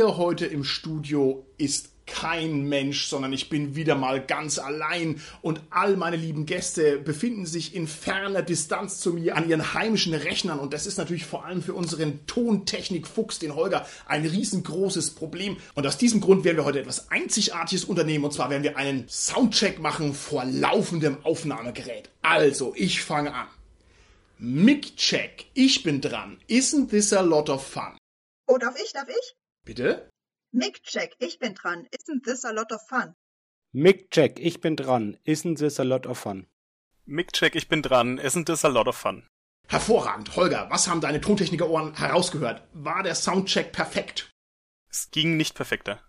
Mir heute im Studio ist kein Mensch, sondern ich bin wieder mal ganz allein und all meine lieben Gäste befinden sich in ferner Distanz zu mir an ihren heimischen Rechnern und das ist natürlich vor allem für unseren Tontechnik-Fuchs, den Holger, ein riesengroßes Problem. Und aus diesem Grund werden wir heute etwas Einzigartiges unternehmen und zwar werden wir einen Soundcheck machen vor laufendem Aufnahmegerät. Also, ich fange an. Mic-Check, ich bin dran. Isn't this a lot of fun? Oh, darf ich, darf ich? Bitte? Mic check, ich bin dran. Isn't this a lot of fun? Mic check, ich bin dran. Isn't this a lot of fun? Mic check, ich bin dran. Isn't this a lot of fun? Hervorragend. Holger, was haben deine Tontechniker-Ohren herausgehört? War der Soundcheck perfekt? Es ging nicht perfekter.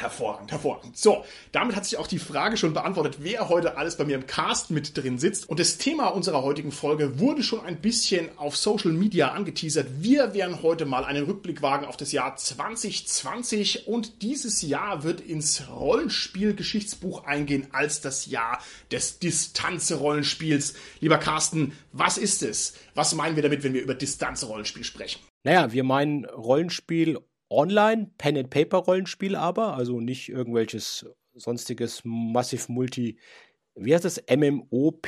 Hervorragend, hervorragend. So, damit hat sich auch die Frage schon beantwortet, wer heute alles bei mir im Cast mit drin sitzt. Und das Thema unserer heutigen Folge wurde schon ein bisschen auf Social Media angeteasert. Wir werden heute mal einen Rückblick wagen auf das Jahr 2020 und dieses Jahr wird ins Rollenspielgeschichtsbuch eingehen als das Jahr des Distanzrollenspiels. Lieber Carsten, was ist es? Was meinen wir damit, wenn wir über Distanzrollenspiel sprechen? Naja, wir meinen Rollenspiel online, Pen-and-Paper-Rollenspiel aber, also nicht irgendwelches sonstiges Massive Multi, wie heißt das? MMOP?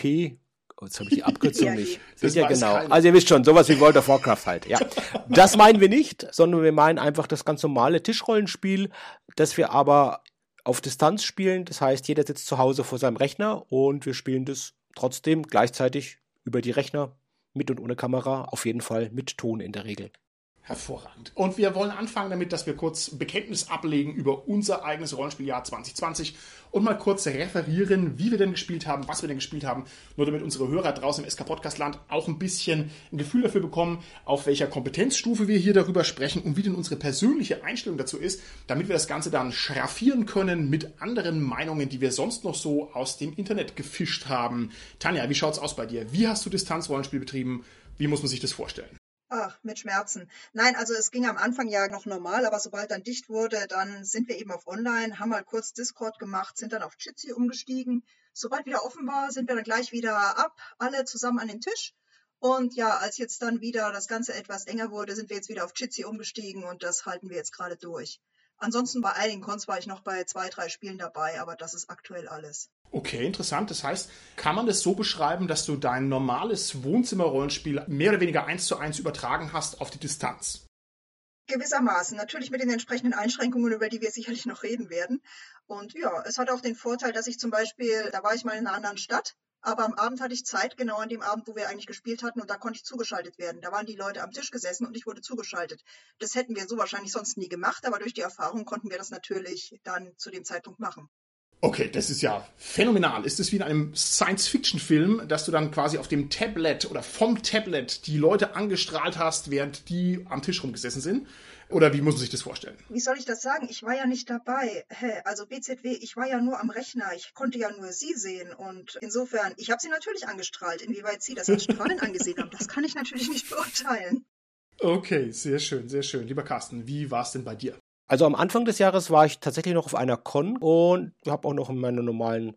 Oh, jetzt habe ich die Abkürzung nicht. Das ja genau. Keiner. Also ihr wisst schon, sowas wie World of Warcraft halt. Ja, das meinen wir nicht, sondern wir meinen einfach das ganz normale Tischrollenspiel, das wir aber auf Distanz spielen. Das heißt, jeder sitzt zu Hause vor seinem Rechner und wir spielen das trotzdem gleichzeitig über die Rechner mit und ohne Kamera, auf jeden Fall mit Ton in der Regel. Hervorragend. Und wir wollen anfangen damit, dass wir kurz Bekenntnis ablegen über unser eigenes Rollenspieljahr 2020 und mal kurz referieren, wie wir denn gespielt haben, was wir denn gespielt haben, nur damit unsere Hörer draußen im SK Podcast Land auch ein bisschen ein Gefühl dafür bekommen, auf welcher Kompetenzstufe wir hier darüber sprechen und wie denn unsere persönliche Einstellung dazu ist, damit wir das Ganze dann schraffieren können mit anderen Meinungen, die wir sonst noch so aus dem Internet gefischt haben. Tanja, wie schaut's aus bei dir? Wie hast du Distanzrollenspiel betrieben? Wie muss man sich das vorstellen? Ach, mit Schmerzen. Nein, also es ging am Anfang ja noch normal, aber sobald dann dicht wurde, dann sind wir eben auf Online, haben mal kurz Discord gemacht, sind dann auf Jitsi umgestiegen. Sobald wieder offen war, sind wir dann gleich wieder ab, alle zusammen an den Tisch. Und ja, als jetzt dann wieder das Ganze etwas enger wurde, sind wir jetzt wieder auf Jitsi umgestiegen und das halten wir jetzt gerade durch. Ansonsten bei einigen Cons war ich noch bei zwei, drei Spielen dabei, aber das ist aktuell alles. Okay, interessant. Das heißt, kann man das so beschreiben, dass du dein normales Wohnzimmerrollenspiel mehr oder weniger eins zu eins übertragen hast auf die Distanz? Gewissermaßen, natürlich mit den entsprechenden Einschränkungen, über die wir sicherlich noch reden werden. Und ja, es hat auch den Vorteil, dass ich zum Beispiel, da war ich mal in einer anderen Stadt, aber am Abend hatte ich Zeit, genau an dem Abend, wo wir eigentlich gespielt hatten, und da konnte ich zugeschaltet werden. Da waren die Leute am Tisch gesessen und ich wurde zugeschaltet. Das hätten wir so wahrscheinlich sonst nie gemacht, aber durch die Erfahrung konnten wir das natürlich dann zu dem Zeitpunkt machen. Okay, das ist ja phänomenal. Ist es wie in einem Science-Fiction-Film, dass du dann quasi auf dem Tablet oder vom Tablet die Leute angestrahlt hast, während die am Tisch rumgesessen sind? Oder wie muss man sich das vorstellen? Wie soll ich das sagen? Ich war ja nicht dabei. Also BZW, ich war ja nur am Rechner. Ich konnte ja nur Sie sehen. Und insofern, ich habe Sie natürlich angestrahlt. Inwieweit Sie das als Strahlen angesehen haben, das kann ich natürlich nicht beurteilen. Okay, sehr schön, sehr schön. Lieber Carsten, wie war es denn bei dir? Also am Anfang des Jahres war ich tatsächlich noch auf einer Con und habe auch noch in meiner normalen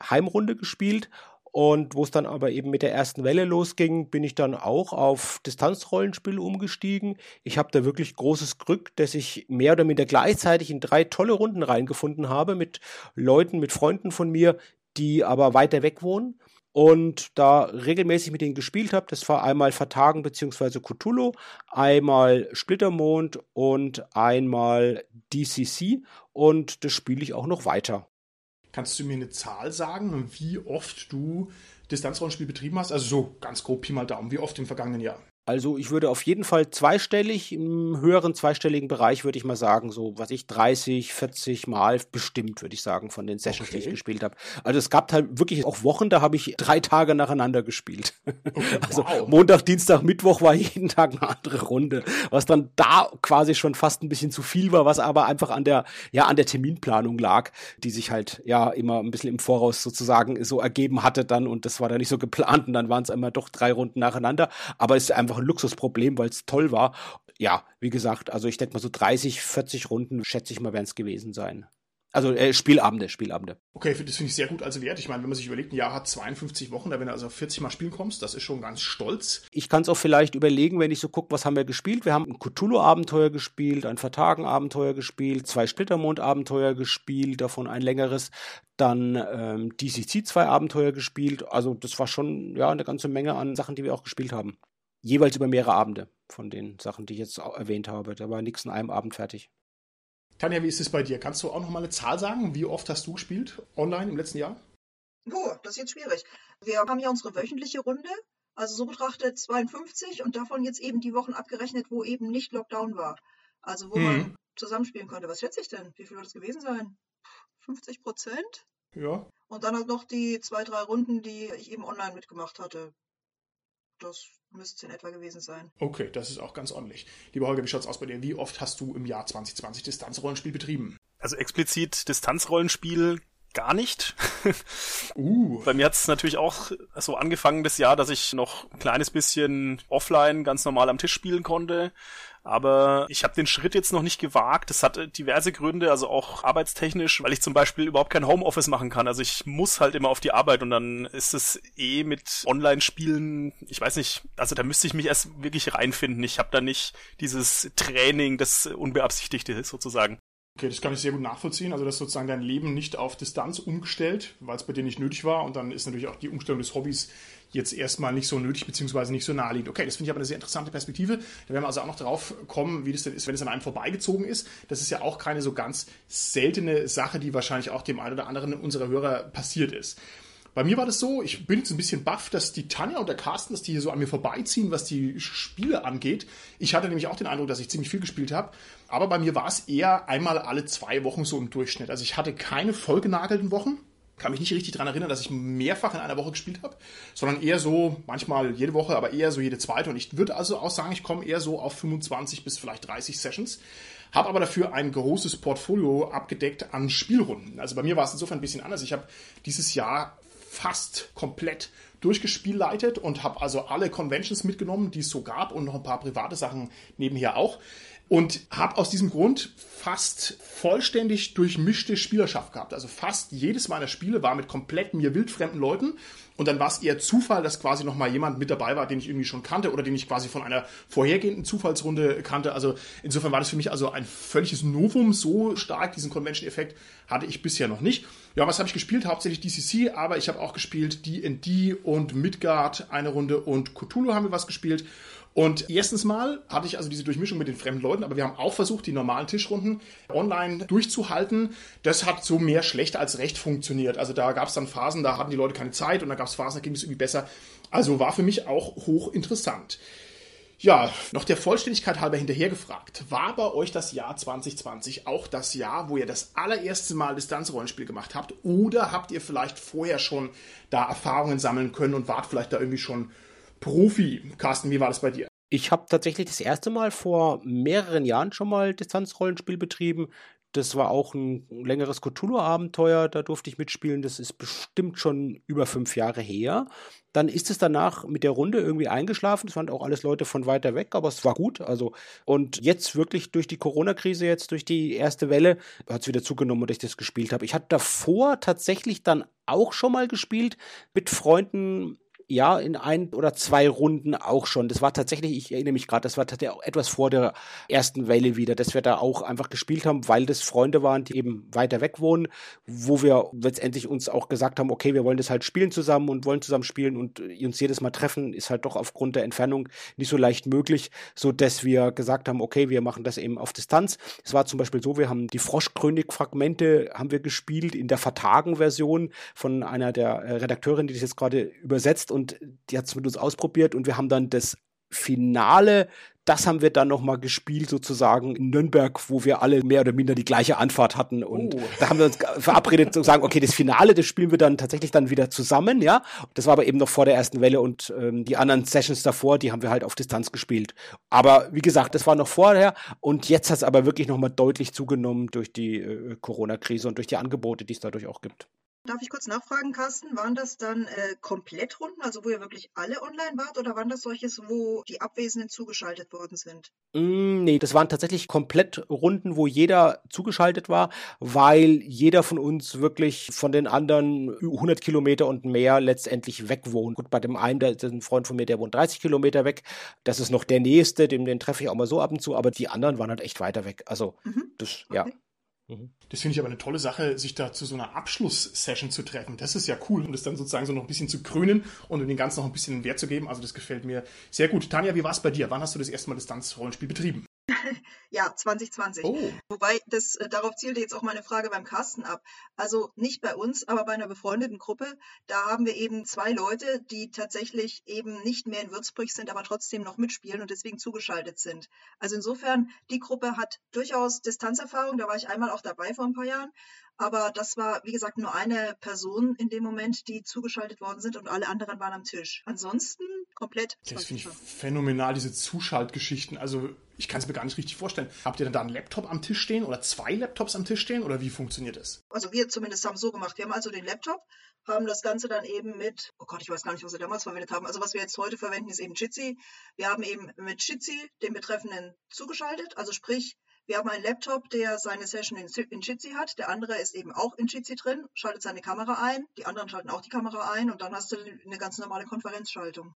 Heimrunde gespielt. Und wo es dann aber eben mit der ersten Welle losging, bin ich dann auch auf Distanzrollenspiele umgestiegen. Ich habe da wirklich großes Glück, dass ich mehr oder minder gleichzeitig in drei tolle Runden reingefunden habe mit Leuten, mit Freunden von mir, die aber weiter weg wohnen und da regelmäßig mit denen gespielt habe. Das war einmal Vertagen bzw. Cthulhu, einmal Splittermond und einmal DCC und das spiele ich auch noch weiter. Kannst du mir eine Zahl sagen, wie oft du Distanzrollenspiel betrieben hast? Also so ganz grob Pi mal Daumen, wie oft im vergangenen Jahr? Also ich würde auf jeden Fall zweistellig, im höheren zweistelligen Bereich würde ich mal sagen, so was ich 30, 40 Mal bestimmt, würde ich sagen, von den Sessions, okay. die ich gespielt habe. Also es gab halt wirklich auch Wochen, da habe ich drei Tage nacheinander gespielt. Okay, also wow. Montag, Dienstag, Mittwoch war jeden Tag eine andere Runde, was dann da quasi schon fast ein bisschen zu viel war, was aber einfach an der, ja, an der Terminplanung lag, die sich halt ja immer ein bisschen im Voraus sozusagen so ergeben hatte dann und das war dann nicht so geplant und dann waren es immer doch drei Runden nacheinander, aber es ist einfach einfach ein Luxusproblem, weil es toll war. Ja, wie gesagt, also ich denke mal so 30, 40 Runden, schätze ich mal, werden es gewesen sein. Also äh, Spielabende, Spielabende. Okay, das finde ich sehr gut als Wert. Ich meine, wenn man sich überlegt, ein Jahr hat 52 Wochen, da wenn du also 40 Mal spielen kommst, das ist schon ganz stolz. Ich kann es auch vielleicht überlegen, wenn ich so gucke, was haben wir gespielt. Wir haben ein Cthulhu-Abenteuer gespielt, ein Vertagen-Abenteuer gespielt, zwei Splittermond-Abenteuer gespielt, davon ein längeres, dann ähm, DCC zwei Abenteuer gespielt. Also das war schon ja eine ganze Menge an Sachen, die wir auch gespielt haben jeweils über mehrere Abende von den Sachen, die ich jetzt erwähnt habe. Da war nichts in einem Abend fertig. Tanja, wie ist es bei dir? Kannst du auch noch mal eine Zahl sagen? Wie oft hast du gespielt online im letzten Jahr? Oh, das ist jetzt schwierig. Wir haben ja unsere wöchentliche Runde, also so betrachtet 52 und davon jetzt eben die Wochen abgerechnet, wo eben nicht Lockdown war. Also wo hm. man zusammenspielen konnte. Was schätze ich denn? Wie viel wird das gewesen sein? 50 Prozent? Ja. Und dann halt noch die zwei, drei Runden, die ich eben online mitgemacht hatte. Das müsste in etwa gewesen sein. Okay, das ist auch ganz ordentlich. Lieber Holger, wie schaut's aus bei dir? Wie oft hast du im Jahr 2020 Distanzrollenspiel betrieben? Also explizit Distanzrollenspiel gar nicht. uh. Bei mir hat es natürlich auch so angefangen das Jahr, dass ich noch ein kleines bisschen offline ganz normal am Tisch spielen konnte. Aber ich habe den Schritt jetzt noch nicht gewagt. Das hat diverse Gründe, also auch arbeitstechnisch, weil ich zum Beispiel überhaupt kein Homeoffice machen kann. Also ich muss halt immer auf die Arbeit und dann ist es eh mit Online-Spielen, ich weiß nicht, also da müsste ich mich erst wirklich reinfinden. Ich habe da nicht dieses Training, das Unbeabsichtigte sozusagen. Okay, das kann ich sehr gut nachvollziehen. Also, dass sozusagen dein Leben nicht auf Distanz umgestellt, weil es bei dir nicht nötig war. Und dann ist natürlich auch die Umstellung des Hobbys jetzt erstmal nicht so nötig, beziehungsweise nicht so naheliegend. Okay, das finde ich aber eine sehr interessante Perspektive. Da werden wir also auch noch drauf kommen, wie das denn ist, wenn es an einem vorbeigezogen ist. Das ist ja auch keine so ganz seltene Sache, die wahrscheinlich auch dem einen oder anderen unserer Hörer passiert ist. Bei mir war das so, ich bin jetzt ein bisschen baff, dass die Tanja und der Carsten, dass die hier so an mir vorbeiziehen, was die Spiele angeht. Ich hatte nämlich auch den Eindruck, dass ich ziemlich viel gespielt habe. Aber bei mir war es eher einmal alle zwei Wochen so im Durchschnitt. Also ich hatte keine vollgenagelten Wochen. Kann mich nicht richtig daran erinnern, dass ich mehrfach in einer Woche gespielt habe, sondern eher so, manchmal jede Woche, aber eher so jede zweite. Und ich würde also auch sagen, ich komme eher so auf 25 bis vielleicht 30 Sessions habe aber dafür ein großes Portfolio abgedeckt an Spielrunden. Also bei mir war es insofern ein bisschen anders. Ich habe dieses Jahr fast komplett durchgespielleitet und habe also alle Conventions mitgenommen, die es so gab und noch ein paar private Sachen nebenher auch und habe aus diesem Grund fast vollständig durchmischte Spielerschaft gehabt. Also fast jedes meiner Spiele war mit komplett mir wildfremden Leuten und dann war es eher Zufall, dass quasi noch mal jemand mit dabei war, den ich irgendwie schon kannte oder den ich quasi von einer vorhergehenden Zufallsrunde kannte. Also insofern war das für mich also ein völliges Novum. So stark diesen Convention-Effekt hatte ich bisher noch nicht. Ja, was habe ich gespielt? Hauptsächlich DCC, aber ich habe auch gespielt D&D und Midgard eine Runde und Cthulhu haben wir was gespielt. Und erstens mal hatte ich also diese Durchmischung mit den fremden Leuten, aber wir haben auch versucht, die normalen Tischrunden online durchzuhalten. Das hat so mehr schlecht als recht funktioniert. Also da gab es dann Phasen, da hatten die Leute keine Zeit und dann gab es Phasen, da ging es irgendwie besser. Also war für mich auch hochinteressant. Ja, noch der Vollständigkeit halber hinterher gefragt. War bei euch das Jahr 2020 auch das Jahr, wo ihr das allererste Mal Distanzrollenspiel gemacht habt? Oder habt ihr vielleicht vorher schon da Erfahrungen sammeln können und wart vielleicht da irgendwie schon Profi. Carsten, wie war das bei dir? Ich habe tatsächlich das erste Mal vor mehreren Jahren schon mal Distanzrollenspiel betrieben. Das war auch ein längeres Cthulhu-Abenteuer, da durfte ich mitspielen. Das ist bestimmt schon über fünf Jahre her. Dann ist es danach mit der Runde irgendwie eingeschlafen. Es waren auch alles Leute von weiter weg, aber es war gut. Also, und jetzt wirklich durch die Corona-Krise, jetzt durch die erste Welle, hat es wieder zugenommen, dass ich das gespielt habe. Ich hatte davor tatsächlich dann auch schon mal gespielt mit Freunden ja, in ein oder zwei Runden auch schon. Das war tatsächlich, ich erinnere mich gerade, das war tatsächlich auch etwas vor der ersten Welle wieder, dass wir da auch einfach gespielt haben, weil das Freunde waren, die eben weiter weg wohnen, wo wir letztendlich uns auch gesagt haben, okay, wir wollen das halt spielen zusammen und wollen zusammen spielen und uns jedes Mal treffen, ist halt doch aufgrund der Entfernung nicht so leicht möglich, so dass wir gesagt haben, okay, wir machen das eben auf Distanz. Es war zum Beispiel so, wir haben die Froschkrönig-Fragmente haben wir gespielt in der Vertagen-Version von einer der Redakteurinnen, die das jetzt gerade übersetzt und und die hat es mit uns ausprobiert und wir haben dann das Finale das haben wir dann nochmal gespielt, sozusagen in Nürnberg, wo wir alle mehr oder minder die gleiche Anfahrt hatten. Und oh. da haben wir uns verabredet zu sagen, okay, das Finale, das spielen wir dann tatsächlich dann wieder zusammen, ja. Das war aber eben noch vor der ersten Welle und ähm, die anderen Sessions davor, die haben wir halt auf Distanz gespielt. Aber wie gesagt, das war noch vorher und jetzt hat es aber wirklich nochmal deutlich zugenommen durch die äh, Corona-Krise und durch die Angebote, die es dadurch auch gibt. Darf ich kurz nachfragen, Carsten? Waren das dann äh, Komplettrunden, also wo ihr wirklich alle online wart, oder waren das solches, wo die Abwesenden zugeschaltet worden sind? Mm, nee, das waren tatsächlich Komplettrunden, wo jeder zugeschaltet war, weil jeder von uns wirklich von den anderen 100 Kilometer und mehr letztendlich weg wohnt. Gut, bei dem einen, der ist ein Freund von mir, der wohnt 30 Kilometer weg. Das ist noch der nächste, den, den treffe ich auch mal so ab und zu, aber die anderen waren halt echt weiter weg. Also, mhm. das, okay. ja. Mhm. Das finde ich aber eine tolle Sache, sich da zu so einer Abschlusssession zu treffen. Das ist ja cool, um das dann sozusagen so noch ein bisschen zu krönen und um den Ganzen noch ein bisschen Wert zu geben. Also das gefällt mir sehr gut. Tanja, wie war es bei dir? Wann hast du das erste Mal Distanzrollenspiel betrieben? ja, 2020. Oh. Wobei, das, äh, darauf zielte jetzt auch meine Frage beim Carsten ab. Also nicht bei uns, aber bei einer befreundeten Gruppe. Da haben wir eben zwei Leute, die tatsächlich eben nicht mehr in Würzburg sind, aber trotzdem noch mitspielen und deswegen zugeschaltet sind. Also insofern, die Gruppe hat durchaus Distanzerfahrung. Da war ich einmal auch dabei vor ein paar Jahren. Aber das war, wie gesagt, nur eine Person in dem Moment, die zugeschaltet worden sind und alle anderen waren am Tisch. Ansonsten komplett. Das finde ich phänomenal, diese Zuschaltgeschichten. Also ich kann es mir gar nicht richtig vorstellen. Habt ihr denn da einen Laptop am Tisch stehen oder zwei Laptops am Tisch stehen oder wie funktioniert das? Also wir zumindest haben es so gemacht. Wir haben also den Laptop, haben das Ganze dann eben mit, oh Gott, ich weiß gar nicht, was wir damals verwendet haben. Also was wir jetzt heute verwenden, ist eben Jitsi. Wir haben eben mit Jitsi den Betreffenden zugeschaltet. Also sprich, wir haben einen Laptop, der seine Session in, Jitsi hat. Der andere ist eben auch in Jitsi drin, schaltet seine Kamera ein. Die anderen schalten auch die Kamera ein und dann hast du eine ganz normale Konferenzschaltung.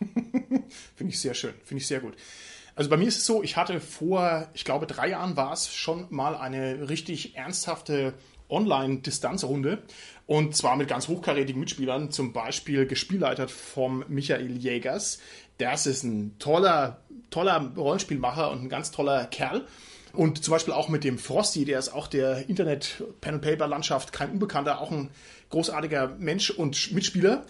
Finde ich sehr schön, finde ich sehr gut. Also bei mir ist es so, ich hatte vor, ich glaube, drei Jahren war es schon mal eine richtig ernsthafte Online-Distanzrunde. Und zwar mit ganz hochkarätigen Mitspielern, zum Beispiel gespielleitet vom Michael Jägers. Das ist ein toller, toller Rollenspielmacher und ein ganz toller Kerl. Und zum Beispiel auch mit dem Frosty, der ist auch der Internet-Pen-and-Paper-Landschaft kein Unbekannter, auch ein großartiger Mensch und Mitspieler.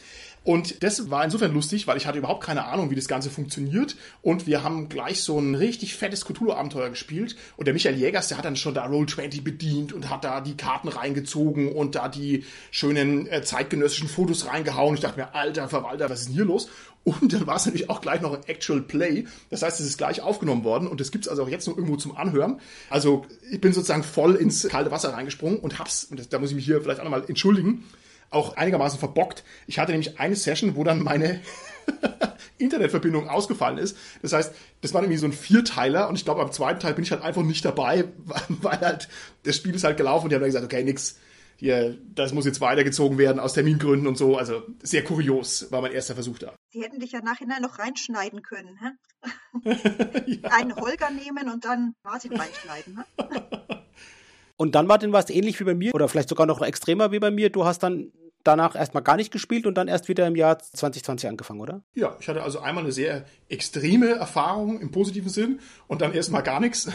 Und das war insofern lustig, weil ich hatte überhaupt keine Ahnung, wie das Ganze funktioniert. Und wir haben gleich so ein richtig fettes Cthulhu-Abenteuer gespielt. Und der Michael Jägers, der hat dann schon da Roll20 bedient und hat da die Karten reingezogen und da die schönen äh, zeitgenössischen Fotos reingehauen. Ich dachte mir, alter Verwalter, was ist denn hier los? Und dann war es natürlich auch gleich noch ein Actual Play. Das heißt, es ist gleich aufgenommen worden und das gibt's also auch jetzt noch irgendwo zum Anhören. Also ich bin sozusagen voll ins kalte Wasser reingesprungen und hab's, und das, da muss ich mich hier vielleicht auch nochmal entschuldigen, auch einigermaßen verbockt. Ich hatte nämlich eine Session, wo dann meine Internetverbindung ausgefallen ist. Das heißt, das war irgendwie so ein Vierteiler und ich glaube, am zweiten Teil bin ich halt einfach nicht dabei, weil halt das Spiel ist halt gelaufen und die haben dann gesagt, okay, nix, hier, das muss jetzt weitergezogen werden aus Termingründen und so. Also sehr kurios war mein erster Versuch da. Sie hätten dich ja nachhinein noch reinschneiden können, hä? ja. Einen Holger nehmen und dann Martin reinschneiden? Und dann, Martin, war es ähnlich wie bei mir oder vielleicht sogar noch extremer wie bei mir. Du hast dann danach erstmal gar nicht gespielt und dann erst wieder im Jahr 2020 angefangen, oder? Ja, ich hatte also einmal eine sehr extreme Erfahrung im positiven Sinn und dann erstmal gar nichts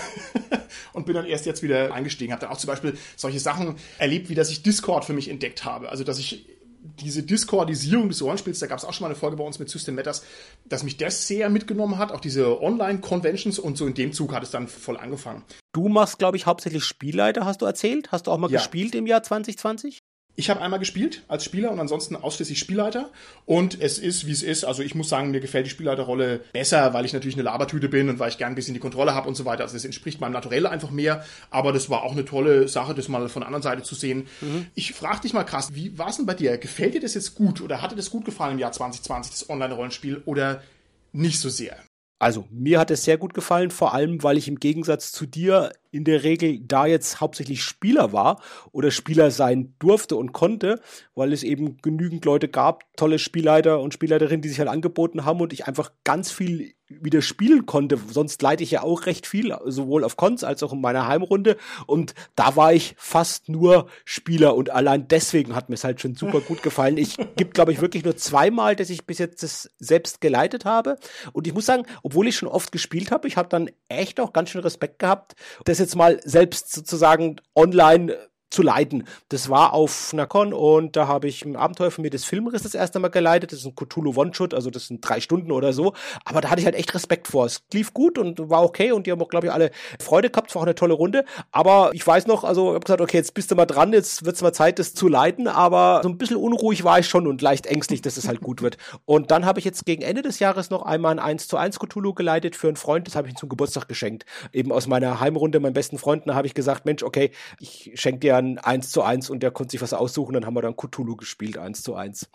und bin dann erst jetzt wieder eingestiegen. Habe dann auch zum Beispiel solche Sachen erlebt, wie dass ich Discord für mich entdeckt habe. Also dass ich diese Discordisierung des Rollenspiels, da gab es auch schon mal eine Folge bei uns mit System Matters, dass mich das sehr mitgenommen hat, auch diese Online-Conventions und so in dem Zug hat es dann voll angefangen. Du machst, glaube ich, hauptsächlich Spielleiter, hast du erzählt? Hast du auch mal ja. gespielt im Jahr 2020? Ich habe einmal gespielt als Spieler und ansonsten ausschließlich Spielleiter. Und es ist, wie es ist. Also ich muss sagen, mir gefällt die Spielleiterrolle besser, weil ich natürlich eine Labertüte bin und weil ich gern ein bisschen die Kontrolle habe und so weiter. Also es entspricht meinem Naturell einfach mehr. Aber das war auch eine tolle Sache, das mal von der anderen Seite zu sehen. Mhm. Ich frage dich mal krass, wie war es denn bei dir? Gefällt dir das jetzt gut oder hatte das gut gefallen im Jahr 2020, das Online-Rollenspiel oder nicht so sehr? Also, mir hat es sehr gut gefallen, vor allem, weil ich im Gegensatz zu dir in der Regel da jetzt hauptsächlich Spieler war oder Spieler sein durfte und konnte, weil es eben genügend Leute gab, tolle Spielleiter und Spielleiterinnen, die sich halt angeboten haben und ich einfach ganz viel wieder spielen konnte. Sonst leite ich ja auch recht viel, sowohl auf Cons als auch in meiner Heimrunde. Und da war ich fast nur Spieler und allein deswegen hat mir es halt schon super gut gefallen. Ich gibt, glaube ich, wirklich nur zweimal, dass ich bis jetzt das selbst geleitet habe. Und ich muss sagen, obwohl ich schon oft gespielt habe, ich habe dann echt auch ganz schön Respekt gehabt, dass jetzt mal selbst sozusagen online zu leiten. Das war auf Con und da habe ich im Abenteuer von mir des Filmriss das erste Mal geleitet. Das ist ein Cthulhu One-Shot, also das sind drei Stunden oder so. Aber da hatte ich halt echt Respekt vor. Es lief gut und war okay und die haben auch, glaube ich, alle Freude gehabt. Es war auch eine tolle Runde. Aber ich weiß noch, also ich habe gesagt, okay, jetzt bist du mal dran, jetzt wird's mal Zeit, das zu leiten. Aber so ein bisschen unruhig war ich schon und leicht ängstlich, dass es halt gut wird. Und dann habe ich jetzt gegen Ende des Jahres noch einmal ein 1 zu 1 Cthulhu geleitet für einen Freund. Das habe ich ihm zum Geburtstag geschenkt. Eben aus meiner Heimrunde, meinen besten Freunden, habe ich gesagt, Mensch, okay, ich schenke dir dann eins zu eins und der konnte sich was aussuchen. Dann haben wir dann Cthulhu gespielt, eins zu eins.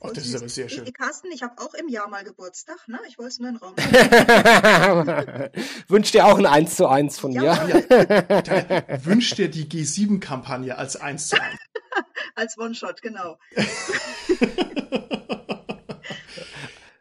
Oh, das ist aber sehr schön. Ich, Carsten, ich habe auch im Jahr mal Geburtstag, ne? Ich wollte es nur in den Raum. Wünsch dir auch ein 1 zu 1 von ja. mir. Ja. Wünsch dir die G7-Kampagne als 1 zu 1. als One-Shot, genau.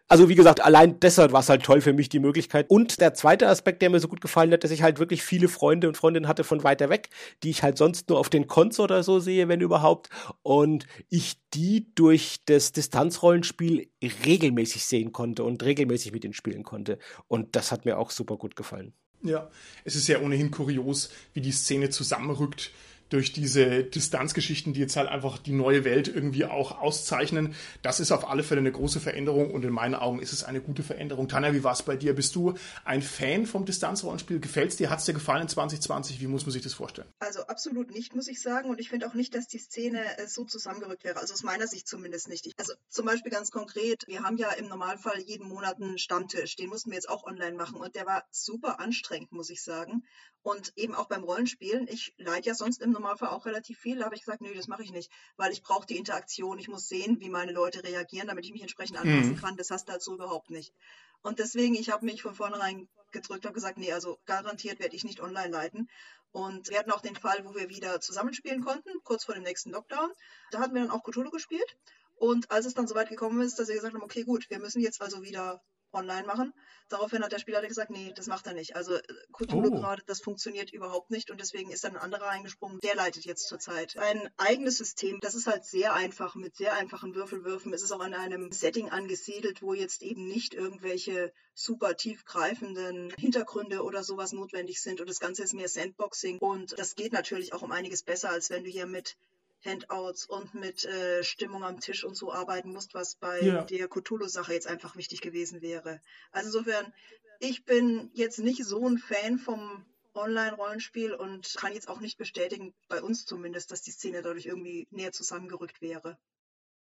Also wie gesagt, allein deshalb war es halt toll für mich die Möglichkeit. Und der zweite Aspekt, der mir so gut gefallen hat, dass ich halt wirklich viele Freunde und Freundinnen hatte von weiter weg, die ich halt sonst nur auf den Cons oder so sehe, wenn überhaupt. Und ich die durch das Distanzrollenspiel regelmäßig sehen konnte und regelmäßig mit ihnen spielen konnte. Und das hat mir auch super gut gefallen. Ja, es ist ja ohnehin kurios, wie die Szene zusammenrückt durch diese Distanzgeschichten, die jetzt halt einfach die neue Welt irgendwie auch auszeichnen. Das ist auf alle Fälle eine große Veränderung und in meinen Augen ist es eine gute Veränderung. Tanja, wie war es bei dir? Bist du ein Fan vom Distanzrollenspiel? Gefällt es dir? Hat es dir gefallen in 2020? Wie muss man sich das vorstellen? Also absolut nicht, muss ich sagen. Und ich finde auch nicht, dass die Szene äh, so zusammengerückt wäre. Also aus meiner Sicht zumindest nicht. Also zum Beispiel ganz konkret, wir haben ja im Normalfall jeden Monat einen Stammtisch. Den mussten wir jetzt auch online machen und der war super anstrengend, muss ich sagen. Und eben auch beim Rollenspielen. Ich leide ja sonst im Normalfall auch relativ viel. Da habe ich gesagt, nö, das mache ich nicht, weil ich brauche die Interaktion. Ich muss sehen, wie meine Leute reagieren, damit ich mich entsprechend anpassen mhm. kann. Das hast du halt so überhaupt nicht. Und deswegen, ich habe mich von vornherein gedrückt, habe gesagt, nee, also garantiert werde ich nicht online leiten. Und wir hatten auch den Fall, wo wir wieder zusammenspielen konnten, kurz vor dem nächsten Lockdown. Da hatten wir dann auch Cthulhu gespielt. Und als es dann soweit gekommen ist, dass wir gesagt haben, okay, gut, wir müssen jetzt also wieder online machen. Daraufhin hat der Spieler gesagt, nee, das macht er nicht. Also äh, Cthulhu oh. gerade, das funktioniert überhaupt nicht und deswegen ist dann ein anderer eingesprungen, der leitet jetzt zurzeit. Ein eigenes System, das ist halt sehr einfach, mit sehr einfachen Würfelwürfen. Es ist auch in einem Setting angesiedelt, wo jetzt eben nicht irgendwelche super tiefgreifenden Hintergründe oder sowas notwendig sind und das Ganze ist mehr Sandboxing und das geht natürlich auch um einiges besser, als wenn du hier mit Handouts und mit äh, Stimmung am Tisch und so arbeiten musst, was bei ja. der Cthulhu-Sache jetzt einfach wichtig gewesen wäre. Also insofern, ich bin jetzt nicht so ein Fan vom Online-Rollenspiel und kann jetzt auch nicht bestätigen, bei uns zumindest, dass die Szene dadurch irgendwie näher zusammengerückt wäre.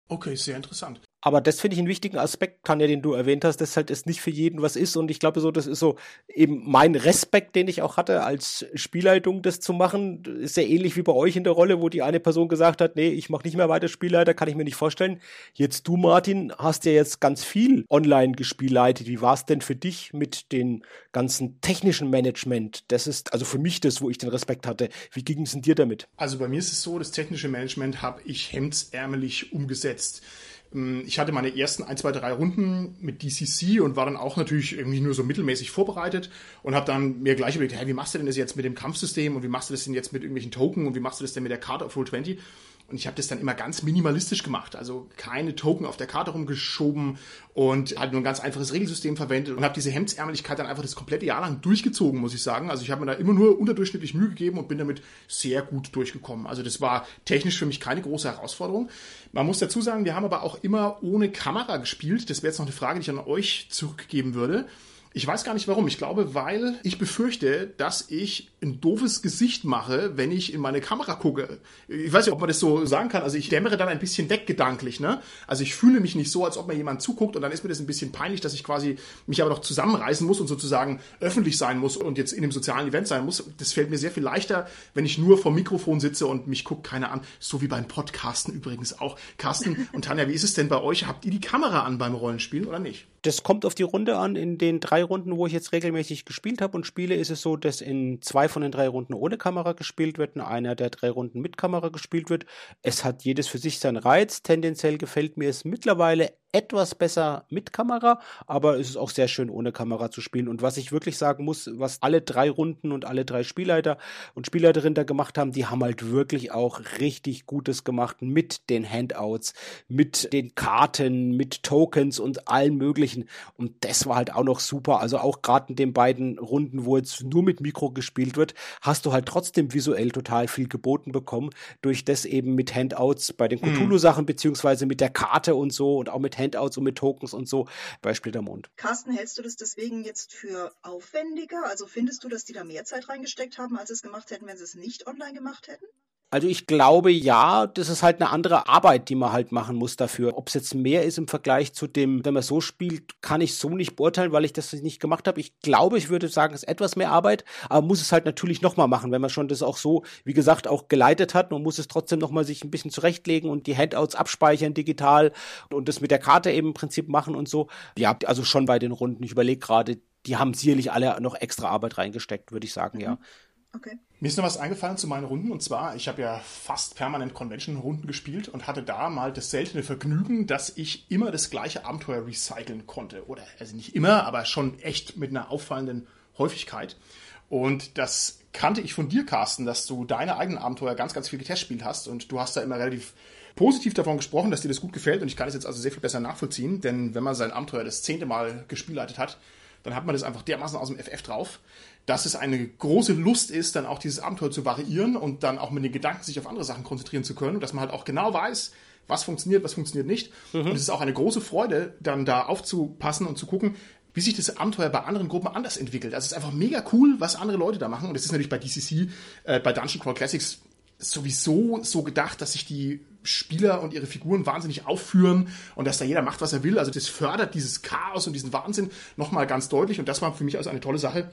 Okay, sehr interessant. Aber das finde ich einen wichtigen Aspekt, Tanja, den du erwähnt hast, dass halt es nicht für jeden was ist. Und ich glaube so, das ist so eben mein Respekt, den ich auch hatte, als Spielleitung das zu machen. Ist ja ähnlich wie bei euch in der Rolle, wo die eine Person gesagt hat, nee, ich mache nicht mehr weiter Spielleiter, kann ich mir nicht vorstellen. Jetzt du, Martin, hast ja jetzt ganz viel online gespielleitet. Wie war es denn für dich mit den ganzen technischen Management? Das ist also für mich das, wo ich den Respekt hatte. Wie ging es denn dir damit? Also bei mir ist es so, das technische Management habe ich hemdsärmelig umgesetzt. Ähm, ich hatte meine ersten ein, zwei, drei Runden mit DCC und war dann auch natürlich irgendwie nur so mittelmäßig vorbereitet und habe dann mir gleich überlegt, hey, wie machst du denn das jetzt mit dem Kampfsystem und wie machst du das denn jetzt mit irgendwelchen Token und wie machst du das denn mit der Card of Roll 20? Und ich habe das dann immer ganz minimalistisch gemacht. Also keine Token auf der Karte rumgeschoben und halt nur ein ganz einfaches Regelsystem verwendet und habe diese Hemdsärmeligkeit dann einfach das komplette Jahr lang durchgezogen, muss ich sagen. Also ich habe mir da immer nur unterdurchschnittlich Mühe gegeben und bin damit sehr gut durchgekommen. Also das war technisch für mich keine große Herausforderung. Man muss dazu sagen, wir haben aber auch immer ohne Kamera gespielt. Das wäre jetzt noch eine Frage, die ich an euch zurückgeben würde. Ich weiß gar nicht warum. Ich glaube, weil ich befürchte, dass ich ein doofes Gesicht mache, wenn ich in meine Kamera gucke. Ich weiß nicht, ob man das so sagen kann. Also ich dämmere dann ein bisschen weg gedanklich, ne? Also ich fühle mich nicht so, als ob mir jemand zuguckt und dann ist mir das ein bisschen peinlich, dass ich quasi mich aber noch zusammenreißen muss und sozusagen öffentlich sein muss und jetzt in einem sozialen Event sein muss. Das fällt mir sehr viel leichter, wenn ich nur vor Mikrofon sitze und mich guckt keiner an. So wie beim Podcasten übrigens auch. Carsten und Tanja, wie ist es denn bei euch? Habt ihr die Kamera an beim Rollenspielen oder nicht? Das kommt auf die Runde an. In den drei Runden, wo ich jetzt regelmäßig gespielt habe und spiele, ist es so, dass in zwei von den drei Runden ohne Kamera gespielt wird, in einer der drei Runden mit Kamera gespielt wird. Es hat jedes für sich seinen Reiz. Tendenziell gefällt mir es mittlerweile etwas besser mit Kamera, aber es ist auch sehr schön ohne Kamera zu spielen. Und was ich wirklich sagen muss, was alle drei Runden und alle drei Spielleiter und Spielleiterinnen da gemacht haben, die haben halt wirklich auch richtig Gutes gemacht mit den Handouts, mit den Karten, mit Tokens und allen möglichen. Und das war halt auch noch super. Also auch gerade in den beiden Runden, wo jetzt nur mit Mikro gespielt wird, hast du halt trotzdem visuell total viel geboten bekommen, durch das eben mit Handouts bei den mhm. Cthulhu-Sachen, beziehungsweise mit der Karte und so und auch mit Handouts und mit Tokens und so bei Splittermond. Carsten, hältst du das deswegen jetzt für aufwendiger? Also findest du, dass die da mehr Zeit reingesteckt haben, als sie es gemacht hätten, wenn sie es nicht online gemacht hätten? Also ich glaube ja, das ist halt eine andere Arbeit, die man halt machen muss dafür. Ob es jetzt mehr ist im Vergleich zu dem, wenn man so spielt, kann ich so nicht beurteilen, weil ich das nicht gemacht habe. Ich glaube, ich würde sagen, es ist etwas mehr Arbeit, aber muss es halt natürlich nochmal machen, wenn man schon das auch so, wie gesagt, auch geleitet hat. Man muss es trotzdem nochmal sich ein bisschen zurechtlegen und die Handouts abspeichern digital und das mit der Karte eben im Prinzip machen und so. Ja, also schon bei den Runden. Ich überlege gerade, die haben sicherlich alle noch extra Arbeit reingesteckt, würde ich sagen, mhm. ja. Okay. Mir ist noch was eingefallen zu meinen Runden und zwar, ich habe ja fast permanent Convention-Runden gespielt und hatte da mal das seltene Vergnügen, dass ich immer das gleiche Abenteuer recyceln konnte. Oder, also nicht immer, aber schon echt mit einer auffallenden Häufigkeit. Und das kannte ich von dir, Carsten, dass du deine eigenen Abenteuer ganz, ganz viel getestspielt hast und du hast da immer relativ positiv davon gesprochen, dass dir das gut gefällt und ich kann es jetzt also sehr viel besser nachvollziehen, denn wenn man sein Abenteuer das zehnte Mal gespielleitet hat, dann hat man das einfach dermaßen aus dem FF drauf, dass es eine große Lust ist, dann auch dieses Abenteuer zu variieren und dann auch mit den Gedanken sich auf andere Sachen konzentrieren zu können und dass man halt auch genau weiß, was funktioniert, was funktioniert nicht. Mhm. Und es ist auch eine große Freude, dann da aufzupassen und zu gucken, wie sich das Abenteuer bei anderen Gruppen anders entwickelt. Also es ist einfach mega cool, was andere Leute da machen. Und es ist natürlich bei DCC, äh, bei Dungeon Crawl Classics sowieso so gedacht, dass sich die Spieler und ihre Figuren wahnsinnig aufführen und dass da jeder macht, was er will. Also das fördert dieses Chaos und diesen Wahnsinn nochmal ganz deutlich. Und das war für mich also eine tolle Sache,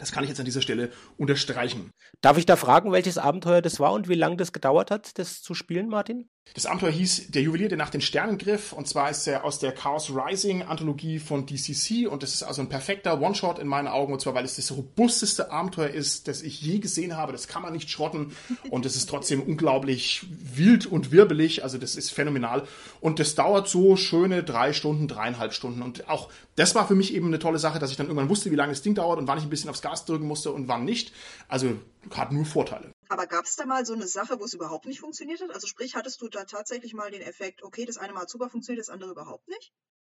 das kann ich jetzt an dieser Stelle unterstreichen. Darf ich da fragen, welches Abenteuer das war und wie lange das gedauert hat, das zu spielen, Martin? Das Abenteuer hieß Der Juwelier, der nach den Sternen griff. Und zwar ist er aus der Chaos Rising Anthologie von DCC. Und das ist also ein perfekter One-Shot in meinen Augen. Und zwar, weil es das robusteste Abenteuer ist, das ich je gesehen habe. Das kann man nicht schrotten. Und es ist trotzdem unglaublich wild und wirbelig. Also das ist phänomenal. Und das dauert so schöne drei Stunden, dreieinhalb Stunden. Und auch das war für mich eben eine tolle Sache, dass ich dann irgendwann wusste, wie lange das Ding dauert und wann ich ein bisschen aufs Gas drücken musste und wann nicht. Also hat nur Vorteile. Aber gab es da mal so eine Sache, wo es überhaupt nicht funktioniert hat? Also sprich, hattest du da tatsächlich mal den Effekt, okay, das eine Mal super funktioniert, das andere überhaupt nicht?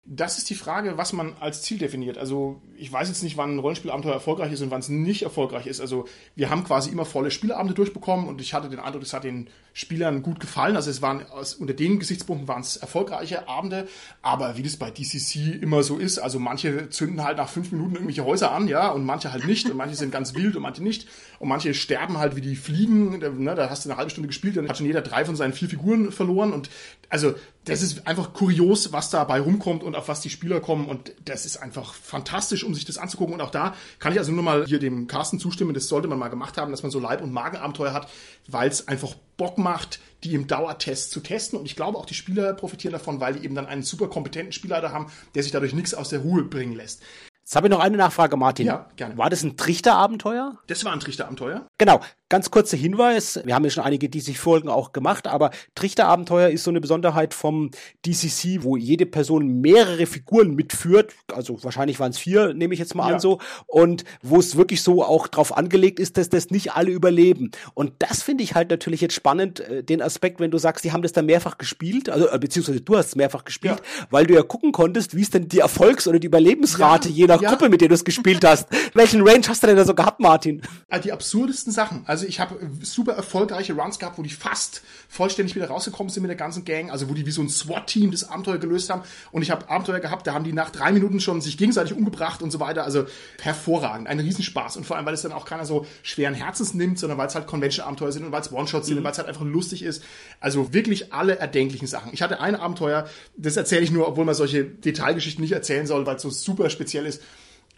Das ist die Frage, was man als Ziel definiert. Also ich weiß jetzt nicht, wann ein Rollenspielabenteuer erfolgreich ist und wann es nicht erfolgreich ist. Also wir haben quasi immer volle Spielabende durchbekommen und ich hatte den Eindruck, es hat den Spielern gut gefallen. Also es waren aus, unter den Gesichtspunkten waren es erfolgreiche Abende, aber wie das bei DCC immer so ist, also manche zünden halt nach fünf Minuten irgendwelche Häuser an, ja, und manche halt nicht und manche sind ganz wild und manche nicht und manche sterben halt wie die Fliegen. Ne, da hast du eine halbe Stunde gespielt, dann hat schon jeder drei von seinen vier Figuren verloren und also das ist einfach kurios, was dabei rumkommt und auf was die Spieler kommen. Und das ist einfach fantastisch, um sich das anzugucken. Und auch da kann ich also nur mal hier dem Carsten zustimmen. Das sollte man mal gemacht haben, dass man so Leib- und Magenabenteuer hat, weil es einfach Bock macht, die im Dauertest zu testen. Und ich glaube auch die Spieler profitieren davon, weil die eben dann einen super kompetenten Spielleiter haben, der sich dadurch nichts aus der Ruhe bringen lässt. Jetzt habe ich noch eine Nachfrage, Martin. Ja, gerne. War das ein Trichterabenteuer? Das war ein Trichterabenteuer. Genau. Ganz kurzer Hinweis. Wir haben ja schon einige DC-Folgen auch gemacht, aber Trichterabenteuer ist so eine Besonderheit vom DCC, wo jede Person mehrere Figuren mitführt. Also wahrscheinlich waren es vier, nehme ich jetzt mal ja. an so. Und wo es wirklich so auch drauf angelegt ist, dass das nicht alle überleben. Und das finde ich halt natürlich jetzt spannend, äh, den Aspekt, wenn du sagst, die haben das dann mehrfach gespielt, also äh, beziehungsweise du hast es mehrfach gespielt, ja. weil du ja gucken konntest, wie ist denn die Erfolgs- oder die Überlebensrate ja. Je nach Gruppe, mit der du es gespielt hast. Welchen Range hast du denn da so gehabt, Martin? Also die absurdesten Sachen. Also ich habe super erfolgreiche Runs gehabt, wo die fast vollständig wieder rausgekommen sind mit der ganzen Gang, also wo die wie so ein SWAT-Team das Abenteuer gelöst haben. Und ich habe Abenteuer gehabt, da haben die nach drei Minuten schon sich gegenseitig umgebracht und so weiter. Also hervorragend, ein Riesenspaß. Und vor allem, weil es dann auch keiner so schweren Herzens nimmt, sondern weil es halt Convention-Abenteuer sind und weil es One-Shots mhm. sind und weil es halt einfach lustig ist. Also wirklich alle erdenklichen Sachen. Ich hatte ein Abenteuer, das erzähle ich nur, obwohl man solche Detailgeschichten nicht erzählen soll, weil es so super speziell ist.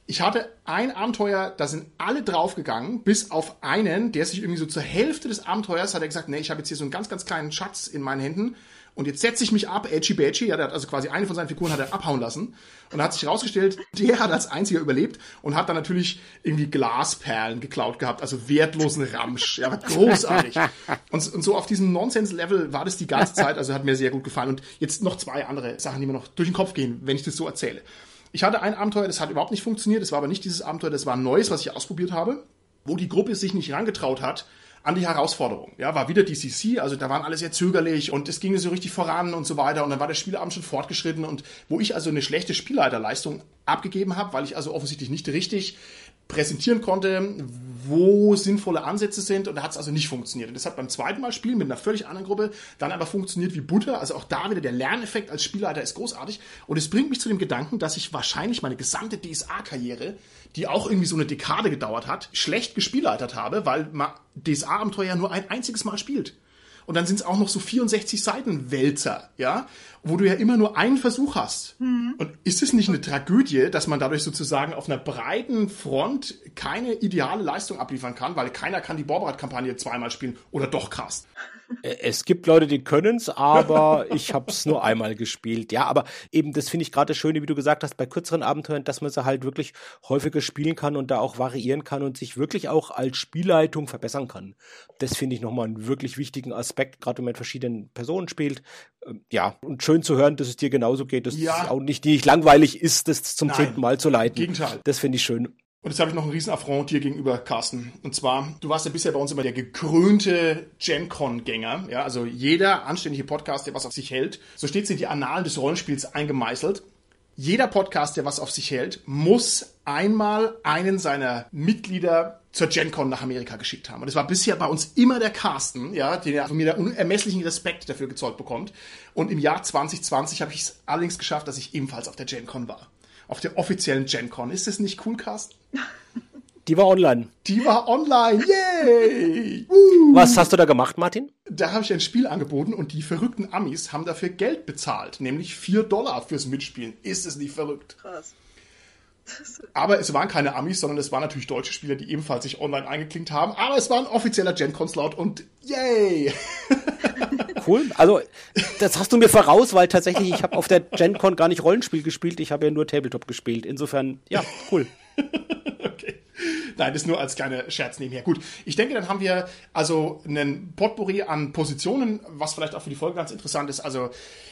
Ich hatte ein Abenteuer, da sind alle draufgegangen, bis auf einen, der sich irgendwie so zur Hälfte des Abenteuers hat er gesagt, nee, ich habe jetzt hier so einen ganz, ganz kleinen Schatz in meinen Händen Und jetzt setze ich mich ab, Edgy Badgy, ja, der hat also quasi eine von seinen Figuren hat er abhauen lassen. Und hat sich herausgestellt, der hat als einziger überlebt und hat dann natürlich irgendwie Glasperlen geklaut gehabt, also wertlosen Ramsch. Ja, war großartig. Und, und so auf diesem Nonsense-Level war das die ganze Zeit, also hat mir sehr gut gefallen. Und jetzt noch zwei andere Sachen, die mir noch durch den Kopf gehen, wenn ich das so erzähle. Ich hatte ein Abenteuer, das hat überhaupt nicht funktioniert, das war aber nicht dieses Abenteuer, das war ein neues, was ich ausprobiert habe, wo die Gruppe sich nicht herangetraut hat, an die Herausforderung. Ja, war wieder DCC, also da waren alle sehr zögerlich und es ging so richtig voran und so weiter und dann war der Spielabend schon fortgeschritten und wo ich also eine schlechte Spielleiterleistung abgegeben habe, weil ich also offensichtlich nicht richtig präsentieren konnte, wo sinnvolle Ansätze sind und da hat es also nicht funktioniert. Und das hat beim zweiten Mal spielen mit einer völlig anderen Gruppe dann aber funktioniert wie Butter. Also auch da wieder der Lerneffekt als Spielleiter ist großartig und es bringt mich zu dem Gedanken, dass ich wahrscheinlich meine gesamte DSA-Karriere, die auch irgendwie so eine Dekade gedauert hat, schlecht gespielleitert habe, weil DSA-Abenteuer nur ein einziges Mal spielt. Und dann sind es auch noch so 64 Seiten Wälzer, ja, wo du ja immer nur einen Versuch hast. Mhm. Und ist es nicht eine Tragödie, dass man dadurch sozusagen auf einer breiten Front keine ideale Leistung abliefern kann, weil keiner kann die Borberat-Kampagne zweimal spielen oder doch krass? Es gibt Leute, die können's, aber ich habe es nur einmal gespielt. Ja, aber eben das finde ich gerade das Schöne, wie du gesagt hast, bei kürzeren Abenteuern, dass man sie halt wirklich häufiger spielen kann und da auch variieren kann und sich wirklich auch als Spielleitung verbessern kann. Das finde ich nochmal einen wirklich wichtigen Aspekt, gerade wenn man mit verschiedenen Personen spielt. Ähm, ja, und schön zu hören, dass es dir genauso geht, dass ja. es auch nicht, nicht langweilig ist, das zum zehnten Mal zu leiten. Gegenteil. Das finde ich schön. Und jetzt habe ich noch einen riesen Affront dir gegenüber, Carsten. Und zwar, du warst ja bisher bei uns immer der gekrönte GenCon-Gänger. Ja, also jeder anständige Podcast, der was auf sich hält, so steht es in die Annalen des Rollenspiels eingemeißelt. Jeder Podcast, der was auf sich hält, muss einmal einen seiner Mitglieder zur GenCon nach Amerika geschickt haben. Und das war bisher bei uns immer der Carsten, ja, der von mir der unermesslichen Respekt dafür gezollt bekommt. Und im Jahr 2020 habe ich es allerdings geschafft, dass ich ebenfalls auf der GenCon war auf der offiziellen GenCon. Ist das nicht cool, Carsten? Die war online. Die war online. Yay! Uh. Was hast du da gemacht, Martin? Da habe ich ein Spiel angeboten und die verrückten Amis haben dafür Geld bezahlt, nämlich 4 Dollar fürs Mitspielen. Ist es nicht verrückt? Krass. Aber es waren keine Amis, sondern es waren natürlich deutsche Spieler, die ebenfalls sich online eingeklinkt haben. Aber es war ein offizieller GenCon-Slot und yay! Cool. Also, das hast du mir voraus, weil tatsächlich ich habe auf der GenCon gar nicht Rollenspiel gespielt, ich habe ja nur Tabletop gespielt. Insofern, ja, cool. Nein, das nur als kleiner Scherz nebenher. Gut, ich denke, dann haben wir also einen Potpourri an Positionen, was vielleicht auch für die Folge ganz interessant ist. Also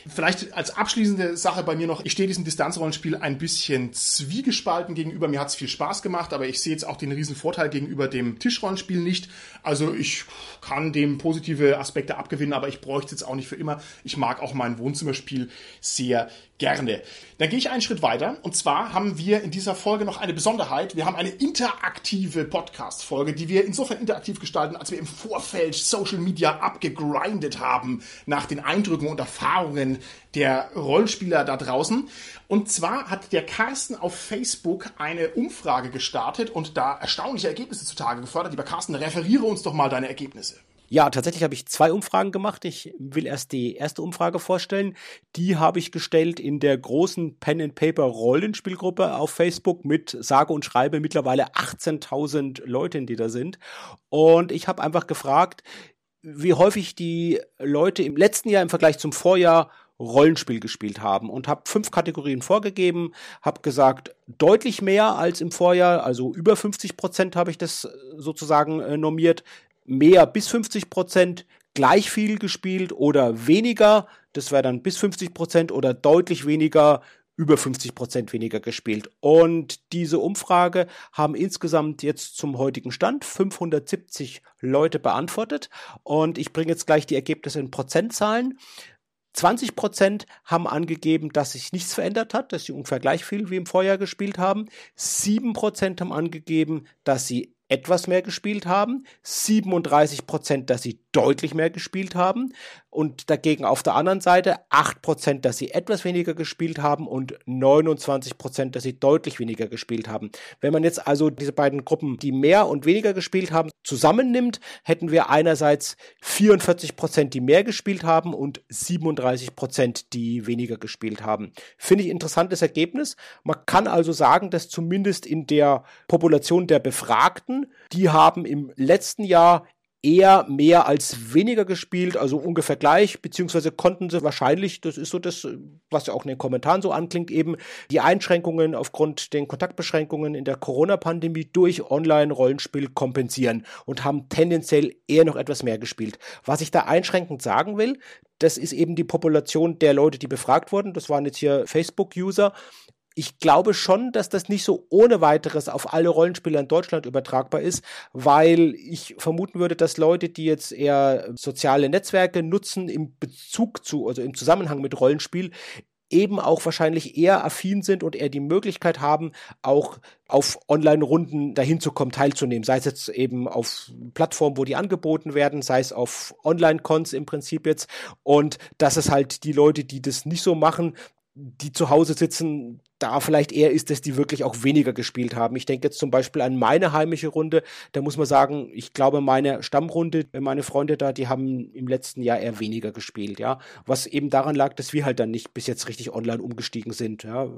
vielleicht als abschließende Sache bei mir noch, ich stehe diesem Distanzrollenspiel ein bisschen zwiegespalten gegenüber. Mir hat es viel Spaß gemacht, aber ich sehe jetzt auch den riesen Vorteil gegenüber dem Tischrollenspiel nicht. Also ich kann dem positive Aspekte abgewinnen, aber ich bräuchte es jetzt auch nicht für immer. Ich mag auch mein Wohnzimmerspiel sehr gerne. Dann gehe ich einen Schritt weiter. Und zwar haben wir in dieser Folge noch eine Besonderheit. Wir haben eine interaktive Podcast-Folge, die wir insofern interaktiv gestalten, als wir im Vorfeld Social Media abgegrindet haben nach den Eindrücken und Erfahrungen der Rollenspieler da draußen. Und zwar hat der Carsten auf Facebook eine Umfrage gestartet und da erstaunliche Ergebnisse zutage gefördert. Lieber Carsten, referiere uns doch mal deine Ergebnisse. Ja, tatsächlich habe ich zwei Umfragen gemacht. Ich will erst die erste Umfrage vorstellen. Die habe ich gestellt in der großen Pen and Paper Rollenspielgruppe auf Facebook mit sage und schreibe mittlerweile 18.000 Leuten, die da sind. Und ich habe einfach gefragt, wie häufig die Leute im letzten Jahr im Vergleich zum Vorjahr Rollenspiel gespielt haben und habe fünf Kategorien vorgegeben, habe gesagt, deutlich mehr als im Vorjahr, also über 50 Prozent habe ich das sozusagen äh, normiert, mehr bis 50 Prozent, gleich viel gespielt oder weniger, das wäre dann bis 50 Prozent oder deutlich weniger, über 50 Prozent weniger gespielt. Und diese Umfrage haben insgesamt jetzt zum heutigen Stand 570 Leute beantwortet. Und ich bringe jetzt gleich die Ergebnisse in Prozentzahlen. 20 Prozent haben angegeben, dass sich nichts verändert hat, dass sie ungefähr gleich viel wie im Vorjahr gespielt haben. 7 Prozent haben angegeben, dass sie etwas mehr gespielt haben, 37 Prozent, dass sie deutlich mehr gespielt haben und dagegen auf der anderen Seite 8 Prozent, dass sie etwas weniger gespielt haben und 29 Prozent, dass sie deutlich weniger gespielt haben. Wenn man jetzt also diese beiden Gruppen, die mehr und weniger gespielt haben, zusammennimmt, hätten wir einerseits 44 Prozent, die mehr gespielt haben und 37 Prozent, die weniger gespielt haben. Finde ich interessantes Ergebnis. Man kann also sagen, dass zumindest in der Population der Befragten die haben im letzten Jahr eher mehr als weniger gespielt, also ungefähr gleich, beziehungsweise konnten sie wahrscheinlich, das ist so das, was ja auch in den Kommentaren so anklingt, eben die Einschränkungen aufgrund den Kontaktbeschränkungen in der Corona-Pandemie durch Online-Rollenspiel kompensieren und haben tendenziell eher noch etwas mehr gespielt. Was ich da einschränkend sagen will, das ist eben die Population der Leute, die befragt wurden. Das waren jetzt hier Facebook-User ich glaube schon, dass das nicht so ohne weiteres auf alle Rollenspieler in Deutschland übertragbar ist, weil ich vermuten würde, dass Leute, die jetzt eher soziale Netzwerke nutzen im Bezug zu, also im Zusammenhang mit Rollenspiel, eben auch wahrscheinlich eher affin sind und eher die Möglichkeit haben, auch auf Online-Runden dahin zu kommen, teilzunehmen. Sei es jetzt eben auf Plattformen, wo die angeboten werden, sei es auf Online-Cons im Prinzip jetzt. Und dass es halt die Leute, die das nicht so machen, die zu Hause sitzen, da vielleicht eher ist, dass die wirklich auch weniger gespielt haben. Ich denke jetzt zum Beispiel an meine heimische Runde. Da muss man sagen, ich glaube, meine Stammrunde, meine Freunde da, die haben im letzten Jahr eher weniger gespielt, ja. Was eben daran lag, dass wir halt dann nicht bis jetzt richtig online umgestiegen sind, ja.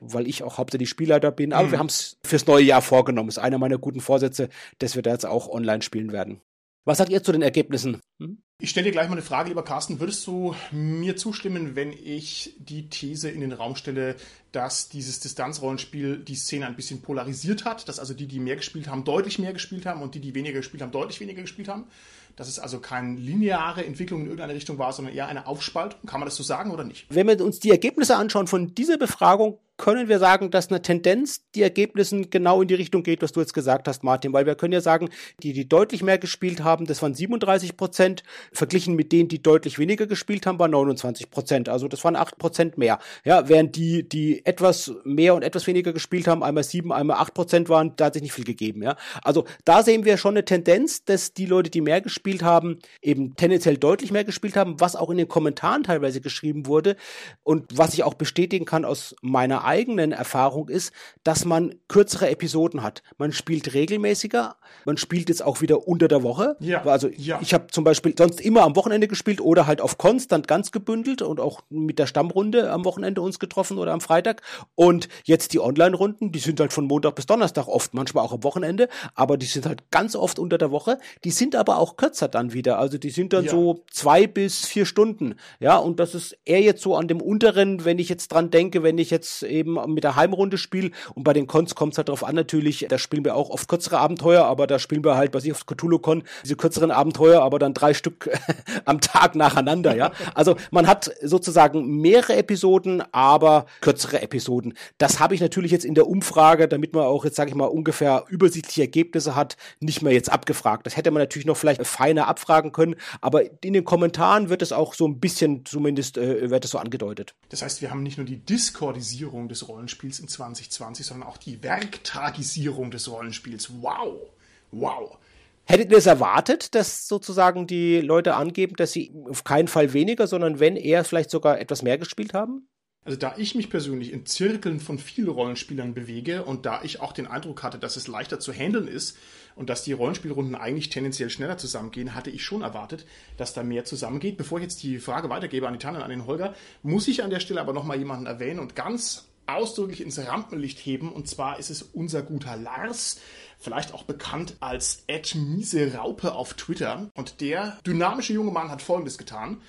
Weil ich auch hauptsächlich Spielleiter bin. Aber mhm. wir haben es fürs neue Jahr vorgenommen. Ist einer meiner guten Vorsätze, dass wir da jetzt auch online spielen werden. Was sagt ihr zu den Ergebnissen? Hm? Ich stelle dir gleich mal eine Frage, lieber Carsten. Würdest du mir zustimmen, wenn ich die These in den Raum stelle, dass dieses Distanzrollenspiel die Szene ein bisschen polarisiert hat, dass also die, die mehr gespielt haben, deutlich mehr gespielt haben und die, die weniger gespielt haben, deutlich weniger gespielt haben? Dass es also keine lineare Entwicklung in irgendeine Richtung war, sondern eher eine Aufspaltung? Kann man das so sagen oder nicht? Wenn wir uns die Ergebnisse anschauen von dieser Befragung, können wir sagen, dass eine Tendenz die Ergebnissen genau in die Richtung geht, was du jetzt gesagt hast, Martin, weil wir können ja sagen, die, die deutlich mehr gespielt haben, das waren 37 Prozent, verglichen mit denen, die deutlich weniger gespielt haben, waren 29 Prozent. Also das waren 8 Prozent mehr. Ja, während die, die etwas mehr und etwas weniger gespielt haben, einmal 7, einmal 8 Prozent waren, da hat sich nicht viel gegeben. Ja, also da sehen wir schon eine Tendenz, dass die Leute, die mehr gespielt haben, eben tendenziell deutlich mehr gespielt haben, was auch in den Kommentaren teilweise geschrieben wurde und was ich auch bestätigen kann aus meiner eigenen Erfahrung ist, dass man kürzere Episoden hat. Man spielt regelmäßiger, man spielt jetzt auch wieder unter der Woche. Ja. Also ja. ich habe zum Beispiel sonst immer am Wochenende gespielt oder halt auf Konstant ganz gebündelt und auch mit der Stammrunde am Wochenende uns getroffen oder am Freitag. Und jetzt die Online-Runden, die sind halt von Montag bis Donnerstag oft, manchmal auch am Wochenende, aber die sind halt ganz oft unter der Woche. Die sind aber auch kürzer dann wieder. Also die sind dann ja. so zwei bis vier Stunden. Ja, und das ist eher jetzt so an dem unteren, wenn ich jetzt dran denke, wenn ich jetzt eben mit der Heimrunde spiele. Und bei den Cons kommt es halt darauf an, natürlich, da spielen wir auch oft kürzere Abenteuer, aber da spielen wir halt, was ich auf Cthulhu-Con, diese kürzeren Abenteuer, aber dann drei Stück am Tag nacheinander, ja. Also man hat sozusagen mehrere Episoden, aber kürzere Episoden. Das habe ich natürlich jetzt in der Umfrage, damit man auch jetzt, sage ich mal, ungefähr übersichtliche Ergebnisse hat, nicht mehr jetzt abgefragt. Das hätte man natürlich noch vielleicht feiner abfragen können, aber in den Kommentaren wird es auch so ein bisschen, zumindest äh, wird es so angedeutet. Das heißt, wir haben nicht nur die Discordisierung des Rollenspiels in 2020, sondern auch die Werktagisierung des Rollenspiels. Wow! Wow! Hättet ihr es erwartet, dass sozusagen die Leute angeben, dass sie auf keinen Fall weniger, sondern wenn eher vielleicht sogar etwas mehr gespielt haben? Also da ich mich persönlich in Zirkeln von vielen Rollenspielern bewege und da ich auch den Eindruck hatte, dass es leichter zu handeln ist und dass die Rollenspielrunden eigentlich tendenziell schneller zusammengehen, hatte ich schon erwartet, dass da mehr zusammengeht. Bevor ich jetzt die Frage weitergebe an die Tanne und an den Holger, muss ich an der Stelle aber nochmal jemanden erwähnen und ganz ausdrücklich ins Rampenlicht heben. Und zwar ist es unser guter Lars, vielleicht auch bekannt als Ed Miese Raupe auf Twitter. Und der dynamische junge Mann hat Folgendes getan.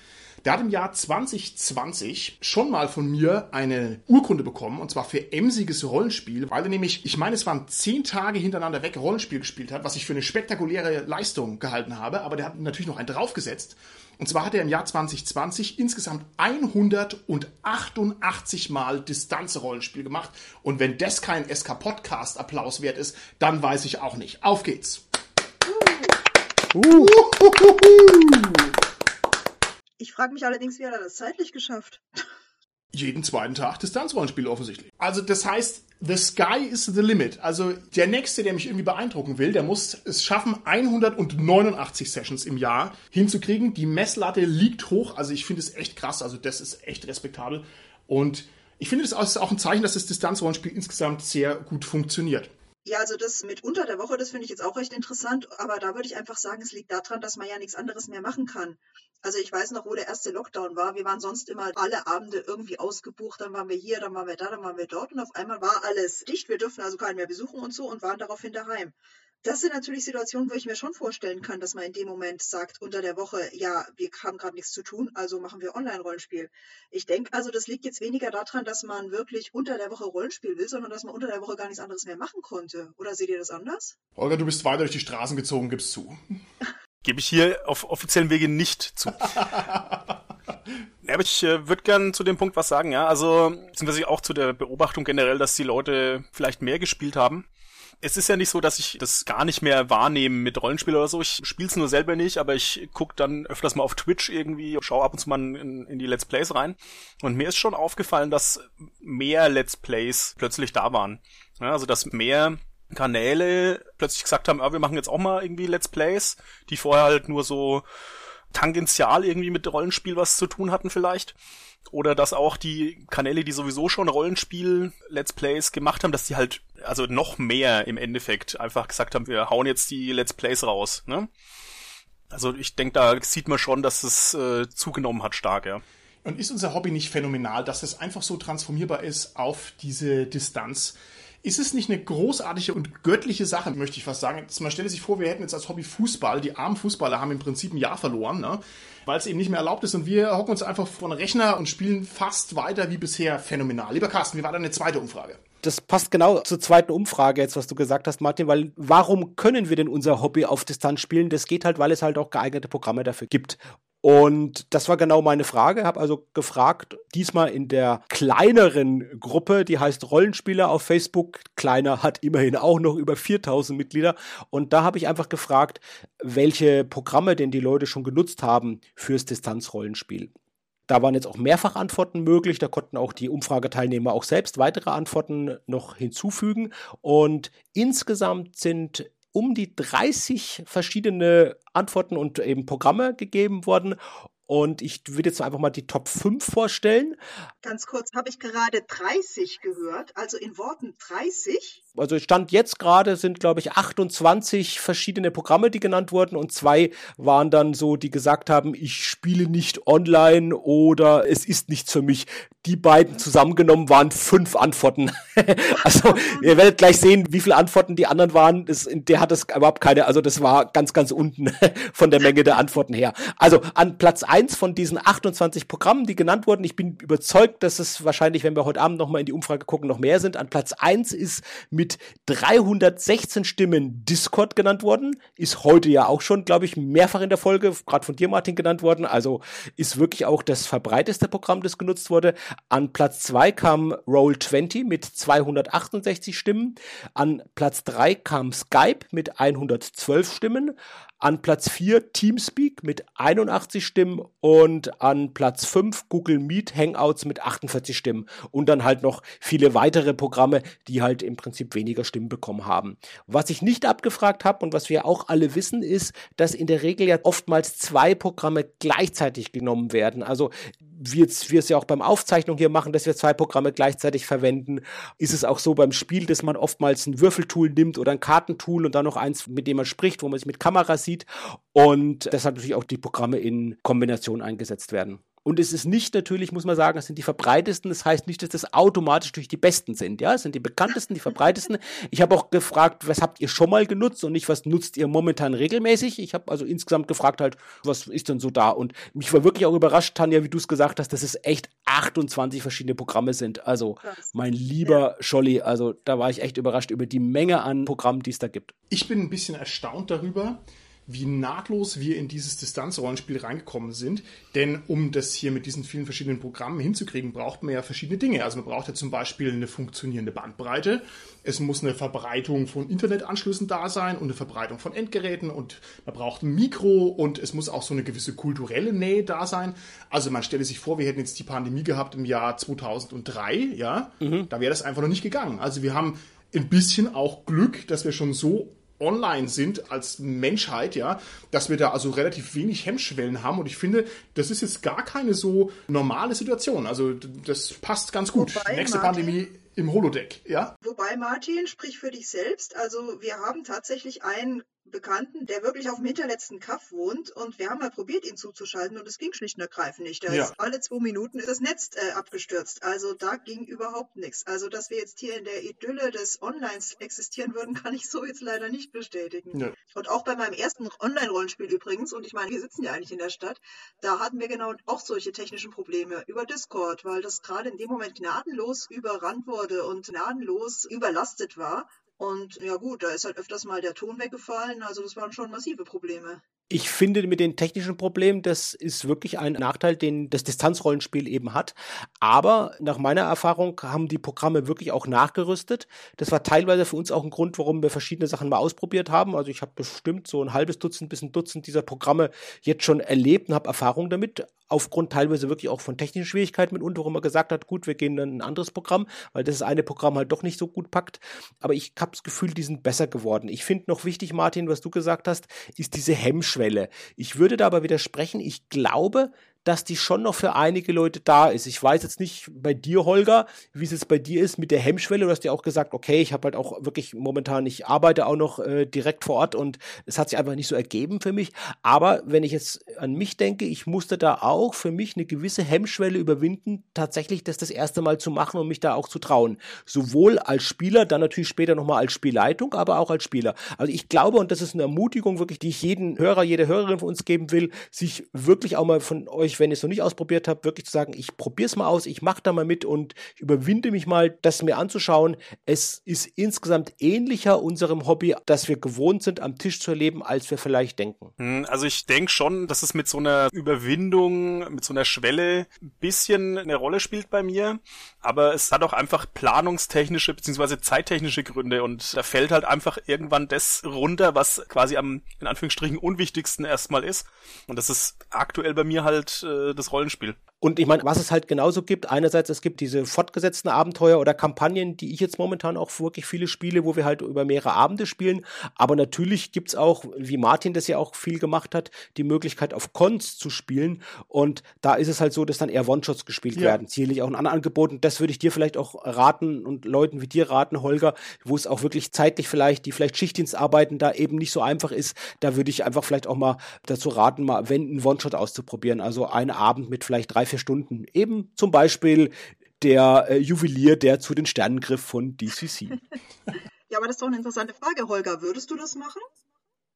Der hat im Jahr 2020 schon mal von mir eine Urkunde bekommen, und zwar für emsiges Rollenspiel, weil er nämlich, ich meine, es waren zehn Tage hintereinander weg Rollenspiel gespielt hat, was ich für eine spektakuläre Leistung gehalten habe, aber der hat natürlich noch einen draufgesetzt. Und zwar hat er im Jahr 2020 insgesamt 188 Mal Distanzrollenspiel gemacht. Und wenn das kein SK-Podcast-Applaus wert ist, dann weiß ich auch nicht. Auf geht's! Uh. Ich frage mich allerdings, wie hat er das zeitlich geschafft? Jeden zweiten Tag Distanzrollenspiel offensichtlich. Also das heißt, the sky is the limit. Also der Nächste, der mich irgendwie beeindrucken will, der muss es schaffen, 189 Sessions im Jahr hinzukriegen. Die Messlatte liegt hoch. Also ich finde es echt krass. Also das ist echt respektabel. Und ich finde, das ist auch ein Zeichen, dass das Distanzrollenspiel insgesamt sehr gut funktioniert. Ja, also das mit unter der Woche, das finde ich jetzt auch recht interessant, aber da würde ich einfach sagen, es liegt daran, dass man ja nichts anderes mehr machen kann. Also ich weiß noch, wo der erste Lockdown war. Wir waren sonst immer alle Abende irgendwie ausgebucht. Dann waren wir hier, dann waren wir da, dann waren wir dort und auf einmal war alles dicht. Wir durften also keinen mehr besuchen und so und waren daraufhin daheim. Das sind natürlich Situationen, wo ich mir schon vorstellen kann, dass man in dem Moment sagt, unter der Woche, ja, wir haben gerade nichts zu tun, also machen wir Online-Rollenspiel. Ich denke also, das liegt jetzt weniger daran, dass man wirklich unter der Woche Rollenspiel will, sondern dass man unter der Woche gar nichts anderes mehr machen konnte. Oder seht ihr das anders? Holger, du bist weiter durch die Straßen gezogen, gibst zu. Gebe ich hier auf offiziellen Wege nicht zu. Ja, aber ich äh, würde gern zu dem Punkt was sagen, ja. Also, beziehungsweise auch zu der Beobachtung generell, dass die Leute vielleicht mehr gespielt haben. Es ist ja nicht so, dass ich das gar nicht mehr wahrnehme mit Rollenspiel oder so. Ich spiele es nur selber nicht, aber ich guck dann öfters mal auf Twitch irgendwie, schaue ab und zu mal in, in die Let's Plays rein. Und mir ist schon aufgefallen, dass mehr Let's Plays plötzlich da waren. Ja, also dass mehr Kanäle plötzlich gesagt haben, ah, wir machen jetzt auch mal irgendwie Let's Plays, die vorher halt nur so tangential irgendwie mit Rollenspiel was zu tun hatten vielleicht. Oder dass auch die Kanäle, die sowieso schon Rollenspiel-Let's Plays gemacht haben, dass die halt, also noch mehr im Endeffekt einfach gesagt haben, wir hauen jetzt die Let's Plays raus, ne? Also ich denke, da sieht man schon, dass es äh, zugenommen hat stark, ja. Und ist unser Hobby nicht phänomenal, dass es einfach so transformierbar ist auf diese Distanz? Ist es nicht eine großartige und göttliche Sache, möchte ich fast sagen? Man stelle sich vor, wir hätten jetzt als Hobby Fußball, die armen Fußballer haben im Prinzip ein Jahr verloren, ne? weil es eben nicht mehr erlaubt ist und wir hocken uns einfach vor den Rechner und spielen fast weiter wie bisher phänomenal. Lieber Carsten, wie war deine zweite Umfrage? Das passt genau zur zweiten Umfrage jetzt, was du gesagt hast, Martin, weil warum können wir denn unser Hobby auf Distanz spielen? Das geht halt, weil es halt auch geeignete Programme dafür gibt. Und das war genau meine Frage. Habe also gefragt, diesmal in der kleineren Gruppe, die heißt Rollenspieler auf Facebook. Kleiner hat immerhin auch noch über 4000 Mitglieder. Und da habe ich einfach gefragt, welche Programme denn die Leute schon genutzt haben fürs Distanzrollenspiel. Da waren jetzt auch mehrfach Antworten möglich. Da konnten auch die Umfrageteilnehmer auch selbst weitere Antworten noch hinzufügen. Und insgesamt sind um die 30 verschiedene Antworten und eben Programme gegeben worden. Und ich würde jetzt einfach mal die Top 5 vorstellen. Ganz kurz, habe ich gerade 30 gehört, also in Worten 30? Also Stand jetzt gerade sind, glaube ich, 28 verschiedene Programme, die genannt wurden und zwei waren dann so, die gesagt haben, ich spiele nicht online oder es ist nichts für mich. Die beiden zusammengenommen waren fünf Antworten. also ihr werdet gleich sehen, wie viele Antworten die anderen waren. Das, der hat das überhaupt keine, also das war ganz, ganz unten von der Menge der Antworten her. Also an Platz 1 eins von diesen 28 Programmen, die genannt wurden. Ich bin überzeugt, dass es wahrscheinlich, wenn wir heute Abend nochmal in die Umfrage gucken, noch mehr sind. An Platz eins ist mit 316 Stimmen Discord genannt worden. Ist heute ja auch schon, glaube ich, mehrfach in der Folge, gerade von dir, Martin, genannt worden. Also ist wirklich auch das verbreiteste Programm, das genutzt wurde. An Platz zwei kam Roll20 mit 268 Stimmen. An Platz drei kam Skype mit 112 Stimmen. An Platz 4 Teamspeak mit 81 Stimmen und an Platz 5 Google Meet Hangouts mit 48 Stimmen und dann halt noch viele weitere Programme, die halt im Prinzip weniger Stimmen bekommen haben. Was ich nicht abgefragt habe und was wir auch alle wissen, ist, dass in der Regel ja oftmals zwei Programme gleichzeitig genommen werden. Also wie jetzt wir es ja auch beim Aufzeichnung hier machen, dass wir zwei Programme gleichzeitig verwenden, ist es auch so beim Spiel, dass man oftmals ein Würfeltool nimmt oder ein Kartentool und dann noch eins, mit dem man spricht, wo man sich mit Kamera sieht und deshalb natürlich auch die Programme in Kombination eingesetzt werden. Und es ist nicht natürlich, muss man sagen, es sind die verbreitesten. Das heißt nicht, dass das automatisch durch die besten sind. Ja, es sind die bekanntesten, die verbreitesten. Ich habe auch gefragt, was habt ihr schon mal genutzt und nicht, was nutzt ihr momentan regelmäßig. Ich habe also insgesamt gefragt halt, was ist denn so da? Und mich war wirklich auch überrascht, Tanja, wie du es gesagt hast, dass es echt 28 verschiedene Programme sind. Also, mein lieber ja. Scholli, also da war ich echt überrascht über die Menge an Programmen, die es da gibt. Ich bin ein bisschen erstaunt darüber, wie nahtlos wir in dieses Distanzrollenspiel reingekommen sind. Denn um das hier mit diesen vielen verschiedenen Programmen hinzukriegen, braucht man ja verschiedene Dinge. Also man braucht ja zum Beispiel eine funktionierende Bandbreite. Es muss eine Verbreitung von Internetanschlüssen da sein und eine Verbreitung von Endgeräten und man braucht ein Mikro und es muss auch so eine gewisse kulturelle Nähe da sein. Also man stelle sich vor, wir hätten jetzt die Pandemie gehabt im Jahr 2003, ja, mhm. da wäre das einfach noch nicht gegangen. Also wir haben ein bisschen auch Glück, dass wir schon so online sind als Menschheit, ja, dass wir da also relativ wenig Hemmschwellen haben. Und ich finde, das ist jetzt gar keine so normale Situation. Also das passt ganz gut. Wobei, Nächste Martin, Pandemie im Holodeck, ja. Wobei, Martin, sprich für dich selbst. Also wir haben tatsächlich ein Bekannten, der wirklich auf dem hinterletzten Kaff wohnt und wir haben mal probiert, ihn zuzuschalten und es ging schlicht und ergreifend nicht. Da ja. ist alle zwei Minuten das Netz äh, abgestürzt. Also da ging überhaupt nichts. Also dass wir jetzt hier in der Idylle des Onlines existieren würden, kann ich so jetzt leider nicht bestätigen. Ja. Und auch bei meinem ersten Online-Rollenspiel übrigens, und ich meine, wir sitzen ja eigentlich in der Stadt, da hatten wir genau auch solche technischen Probleme über Discord, weil das gerade in dem Moment gnadenlos überrannt wurde und gnadenlos überlastet war. Und ja gut, da ist halt öfters mal der Ton weggefallen, also das waren schon massive Probleme. Ich finde mit den technischen Problemen, das ist wirklich ein Nachteil, den das Distanzrollenspiel eben hat. Aber nach meiner Erfahrung haben die Programme wirklich auch nachgerüstet. Das war teilweise für uns auch ein Grund, warum wir verschiedene Sachen mal ausprobiert haben. Also ich habe bestimmt so ein halbes Dutzend bis ein Dutzend dieser Programme jetzt schon erlebt und habe Erfahrung damit. Aufgrund teilweise wirklich auch von technischen Schwierigkeiten mitunter, wo man gesagt hat, gut, wir gehen in ein anderes Programm, weil das eine Programm halt doch nicht so gut packt. Aber ich habe das Gefühl, die sind besser geworden. Ich finde noch wichtig, Martin, was du gesagt hast, ist diese Hemmschwelle Hemmschwelle. Ich würde da aber widersprechen. Ich glaube, dass die schon noch für einige Leute da ist. Ich weiß jetzt nicht bei dir, Holger, wie es jetzt bei dir ist mit der Hemmschwelle. Du hast ja auch gesagt, okay, ich habe halt auch wirklich momentan, ich arbeite auch noch äh, direkt vor Ort und es hat sich einfach nicht so ergeben für mich. Aber wenn ich jetzt an mich denke, ich musste da auch für mich eine gewisse Hemmschwelle überwinden, tatsächlich das das erste Mal zu machen und mich da auch zu trauen. Sowohl als Spieler, dann natürlich später nochmal als Spielleitung, aber auch als Spieler. Also ich glaube, und das ist eine Ermutigung wirklich, die ich jeden Hörer, jede Hörerin von uns geben will, sich wirklich auch mal von euch wenn ihr es noch nicht ausprobiert habt, wirklich zu sagen, ich probiere es mal aus, ich mache da mal mit und überwinde mich mal, das mir anzuschauen. Es ist insgesamt ähnlicher unserem Hobby, das wir gewohnt sind, am Tisch zu erleben, als wir vielleicht denken. Hm, also ich denke schon, dass es mit so einer Überwindung, mit so einer Schwelle ein bisschen eine Rolle spielt bei mir. Aber es hat auch einfach planungstechnische bzw. zeittechnische Gründe und da fällt halt einfach irgendwann das runter, was quasi am in Anführungsstrichen unwichtigsten erstmal ist. Und das ist aktuell bei mir halt äh, das Rollenspiel. Und ich meine, was es halt genauso gibt, einerseits es gibt diese fortgesetzten Abenteuer oder Kampagnen, die ich jetzt momentan auch wirklich viele spiele, wo wir halt über mehrere Abende spielen. Aber natürlich gibt's auch, wie Martin das ja auch viel gemacht hat, die Möglichkeit auf Cons zu spielen. Und da ist es halt so, dass dann eher One-Shots gespielt ja. werden. Sicherlich auch ein anderes Angebot. Und das würde ich dir vielleicht auch raten und Leuten wie dir raten, Holger, wo es auch wirklich zeitlich vielleicht, die vielleicht Schichtdienst arbeiten, da eben nicht so einfach ist. Da würde ich einfach vielleicht auch mal dazu raten, mal wenn ein One-Shot auszuprobieren. Also einen Abend mit vielleicht drei, vier Stunden. Eben zum Beispiel der äh, Juwelier, der zu den Sternen griff von DCC. ja, aber das ist doch eine interessante Frage, Holger. Würdest du das machen?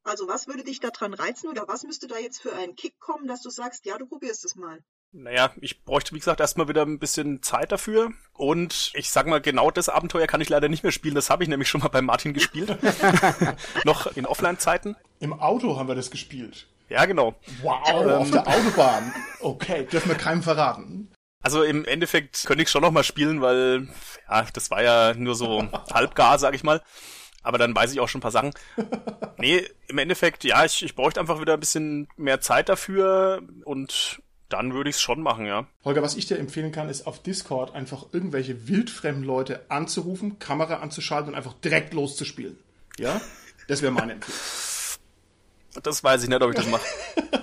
Also was würde dich daran reizen oder was müsste da jetzt für einen Kick kommen, dass du sagst, ja, du probierst es mal? Naja, ich bräuchte, wie gesagt, erstmal wieder ein bisschen Zeit dafür. Und ich sag mal, genau das Abenteuer kann ich leider nicht mehr spielen. Das habe ich nämlich schon mal bei Martin gespielt. Noch in Offline-Zeiten. Im Auto haben wir das gespielt. Ja, genau. Wow, ähm, auf der Autobahn. Okay, dürfen wir keinem verraten. Also im Endeffekt könnte ich schon noch mal spielen, weil ja, das war ja nur so halbgar, sag ich mal. Aber dann weiß ich auch schon ein paar Sachen. Nee, im Endeffekt, ja, ich, ich bräuchte einfach wieder ein bisschen mehr Zeit dafür und dann würde ich es schon machen, ja. Holger, was ich dir empfehlen kann, ist auf Discord einfach irgendwelche wildfremden Leute anzurufen, Kamera anzuschalten und einfach direkt loszuspielen. Ja? Das wäre meine Empfehlung. Das weiß ich nicht, ob ich das mache.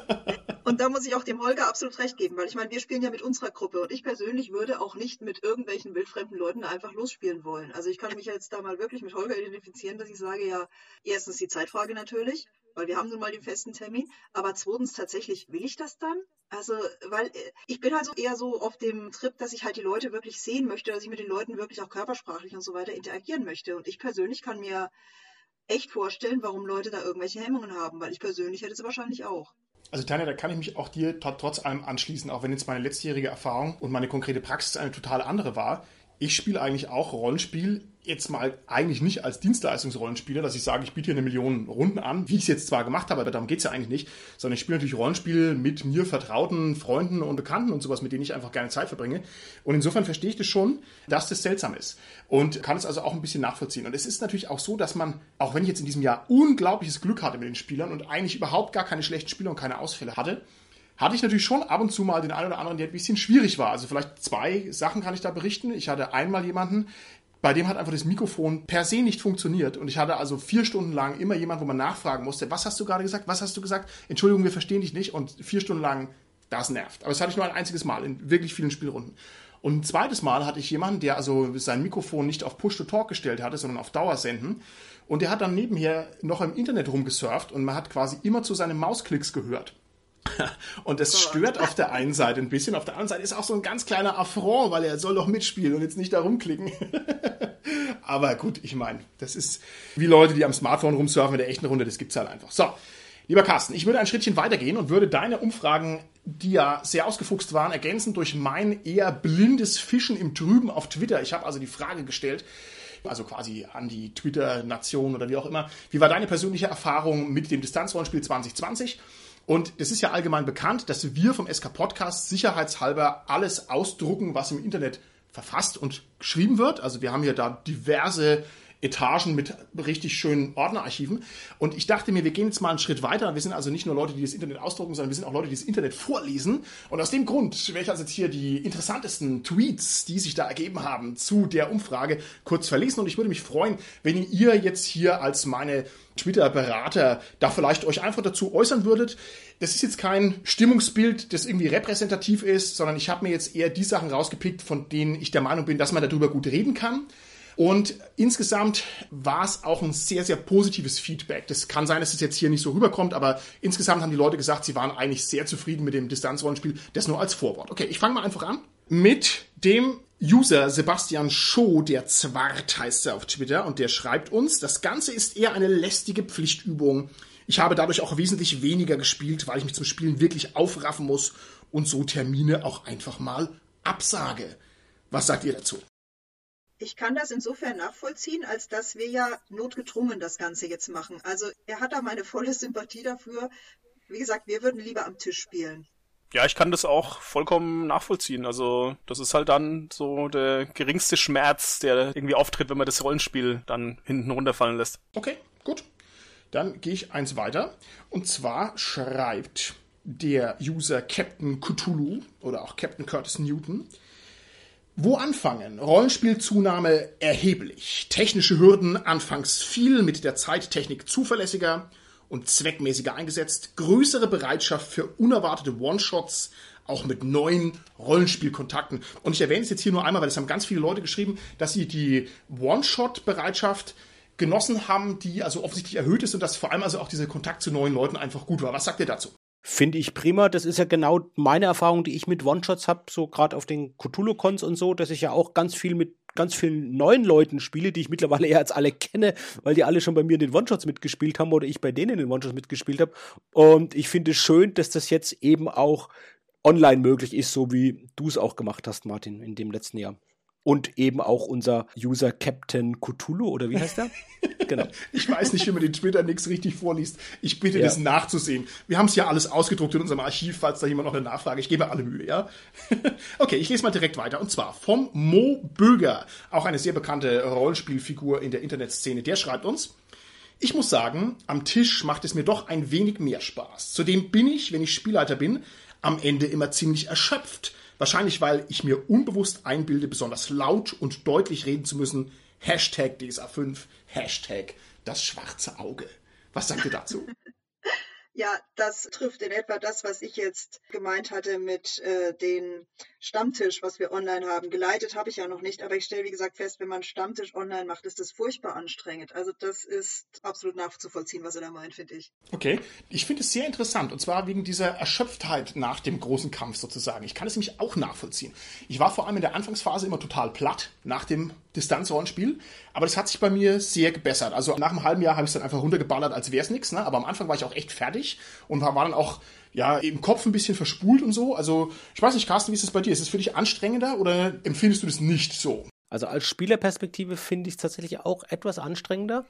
Und da muss ich auch dem Holger absolut recht geben, weil ich meine, wir spielen ja mit unserer Gruppe und ich persönlich würde auch nicht mit irgendwelchen wildfremden Leuten einfach losspielen wollen. Also ich kann mich jetzt da mal wirklich mit Holger identifizieren, dass ich sage, ja, erstens die Zeitfrage natürlich, weil wir haben nun mal den festen Termin, aber zweitens tatsächlich, will ich das dann? Also, weil äh, ich bin halt so eher so auf dem Trip, dass ich halt die Leute wirklich sehen möchte, dass ich mit den Leuten wirklich auch körpersprachlich und so weiter interagieren möchte. Und ich persönlich kann mir echt vorstellen, warum Leute da irgendwelche Hemmungen haben, weil ich persönlich hätte sie wahrscheinlich auch. Also Tanja, da kann ich mich auch dir trotz allem anschließen, auch wenn jetzt meine letztjährige Erfahrung und meine konkrete Praxis eine total andere war. Ich spiele eigentlich auch Rollenspiel jetzt mal eigentlich nicht als Dienstleistungsrollenspieler, dass ich sage, ich biete hier eine Million Runden an, wie ich es jetzt zwar gemacht habe, aber darum geht es ja eigentlich nicht, sondern ich spiele natürlich Rollenspiel mit mir vertrauten Freunden und Bekannten und sowas, mit denen ich einfach gerne Zeit verbringe. Und insofern verstehe ich das schon, dass das seltsam ist. Und kann es also auch ein bisschen nachvollziehen. Und es ist natürlich auch so, dass man, auch wenn ich jetzt in diesem Jahr unglaubliches Glück hatte mit den Spielern und eigentlich überhaupt gar keine schlechten Spieler und keine Ausfälle hatte, hatte ich natürlich schon ab und zu mal den einen oder anderen, der ein bisschen schwierig war. Also vielleicht zwei Sachen kann ich da berichten. Ich hatte einmal jemanden, bei dem hat einfach das Mikrofon per se nicht funktioniert. Und ich hatte also vier Stunden lang immer jemand, wo man nachfragen musste, was hast du gerade gesagt? Was hast du gesagt? Entschuldigung, wir verstehen dich nicht. Und vier Stunden lang, das nervt. Aber das hatte ich nur ein einziges Mal in wirklich vielen Spielrunden. Und ein zweites Mal hatte ich jemanden, der also sein Mikrofon nicht auf Push-to-Talk gestellt hatte, sondern auf Dauersenden. Und der hat dann nebenher noch im Internet rumgesurft und man hat quasi immer zu seinen Mausklicks gehört. Und das stört auf der einen Seite ein bisschen, auf der anderen Seite ist auch so ein ganz kleiner Affront, weil er soll doch mitspielen und jetzt nicht da rumklicken. Aber gut, ich meine, das ist wie Leute, die am Smartphone rumsurfen in der echten Runde, das gibt's halt einfach. So, lieber Carsten, ich würde ein Schrittchen weitergehen und würde deine Umfragen, die ja sehr ausgefuchst waren, ergänzen durch mein eher blindes Fischen im Trüben auf Twitter. Ich habe also die Frage gestellt, also quasi an die Twitter-Nation oder wie auch immer. Wie war deine persönliche Erfahrung mit dem Distanzrollenspiel 2020? Und es ist ja allgemein bekannt, dass wir vom SK Podcast sicherheitshalber alles ausdrucken, was im Internet verfasst und geschrieben wird. Also wir haben hier da diverse Etagen mit richtig schönen Ordnerarchiven. Und ich dachte mir, wir gehen jetzt mal einen Schritt weiter. Wir sind also nicht nur Leute, die das Internet ausdrucken, sondern wir sind auch Leute, die das Internet vorlesen. Und aus dem Grund werde ich also jetzt hier die interessantesten Tweets, die sich da ergeben haben, zu der Umfrage kurz verlesen. Und ich würde mich freuen, wenn ihr jetzt hier als meine Twitter-Berater da vielleicht euch einfach dazu äußern würdet. Das ist jetzt kein Stimmungsbild, das irgendwie repräsentativ ist, sondern ich habe mir jetzt eher die Sachen rausgepickt, von denen ich der Meinung bin, dass man darüber gut reden kann. Und insgesamt war es auch ein sehr, sehr positives Feedback. Das kann sein, dass es jetzt hier nicht so rüberkommt, aber insgesamt haben die Leute gesagt, sie waren eigentlich sehr zufrieden mit dem Distanzrollenspiel. Das nur als Vorwort. Okay, ich fange mal einfach an mit dem User Sebastian Scho, der Zwart heißt er auf Twitter, und der schreibt uns, das Ganze ist eher eine lästige Pflichtübung. Ich habe dadurch auch wesentlich weniger gespielt, weil ich mich zum Spielen wirklich aufraffen muss und so Termine auch einfach mal absage. Was sagt ihr dazu? Ich kann das insofern nachvollziehen, als dass wir ja notgedrungen das Ganze jetzt machen. Also er hat da meine volle Sympathie dafür. Wie gesagt, wir würden lieber am Tisch spielen. Ja, ich kann das auch vollkommen nachvollziehen. Also das ist halt dann so der geringste Schmerz, der irgendwie auftritt, wenn man das Rollenspiel dann hinten runterfallen lässt. Okay, gut. Dann gehe ich eins weiter. Und zwar schreibt der User Captain Cthulhu oder auch Captain Curtis Newton. Wo anfangen? Rollenspielzunahme erheblich. Technische Hürden anfangs viel, mit der Zeit Technik zuverlässiger und zweckmäßiger eingesetzt. Größere Bereitschaft für unerwartete One-Shots, auch mit neuen Rollenspielkontakten. Und ich erwähne es jetzt hier nur einmal, weil es haben ganz viele Leute geschrieben, dass sie die One-Shot-Bereitschaft genossen haben, die also offensichtlich erhöht ist und dass vor allem also auch dieser Kontakt zu neuen Leuten einfach gut war. Was sagt ihr dazu? Finde ich prima. Das ist ja genau meine Erfahrung, die ich mit One-Shots habe, so gerade auf den Cthulhu-Cons und so, dass ich ja auch ganz viel mit ganz vielen neuen Leuten spiele, die ich mittlerweile eher als alle kenne, weil die alle schon bei mir in den One-Shots mitgespielt haben oder ich bei denen in den One-Shots mitgespielt habe. Und ich finde es schön, dass das jetzt eben auch online möglich ist, so wie du es auch gemacht hast, Martin, in dem letzten Jahr und eben auch unser User Captain Cthulhu oder wie heißt der? genau. Ich weiß nicht, wie man den Twitter nichts richtig vorliest. Ich bitte, ja. das nachzusehen. Wir haben es ja alles ausgedruckt in unserem Archiv, falls da jemand noch eine Nachfrage. Ich gebe alle Mühe, ja? okay, ich lese mal direkt weiter. Und zwar vom Mo Böger, auch eine sehr bekannte Rollenspielfigur in der Internetszene. Der schreibt uns, ich muss sagen, am Tisch macht es mir doch ein wenig mehr Spaß. Zudem bin ich, wenn ich Spielleiter bin, am Ende immer ziemlich erschöpft Wahrscheinlich, weil ich mir unbewusst einbilde, besonders laut und deutlich reden zu müssen. Hashtag DSA5, Hashtag das schwarze Auge. Was sagt ihr dazu? Ja, das trifft in etwa das, was ich jetzt gemeint hatte mit äh, den Stammtisch, was wir online haben. Geleitet habe ich ja noch nicht, aber ich stelle, wie gesagt, fest, wenn man Stammtisch online macht, ist das furchtbar anstrengend. Also das ist absolut nachzuvollziehen, was er da meint, finde ich. Okay, ich finde es sehr interessant und zwar wegen dieser Erschöpftheit nach dem großen Kampf sozusagen. Ich kann es nämlich auch nachvollziehen. Ich war vor allem in der Anfangsphase immer total platt nach dem Distanzrollenspiel, aber das hat sich bei mir sehr gebessert. Also nach einem halben Jahr habe ich es dann einfach runtergeballert, als wäre es nichts, ne? aber am Anfang war ich auch echt fertig und war dann auch ja, im Kopf ein bisschen verspult und so. Also, ich weiß nicht, Carsten, wie ist es bei dir? Ist es für dich anstrengender oder empfindest du das nicht so? Also als Spielerperspektive finde ich es tatsächlich auch etwas anstrengender.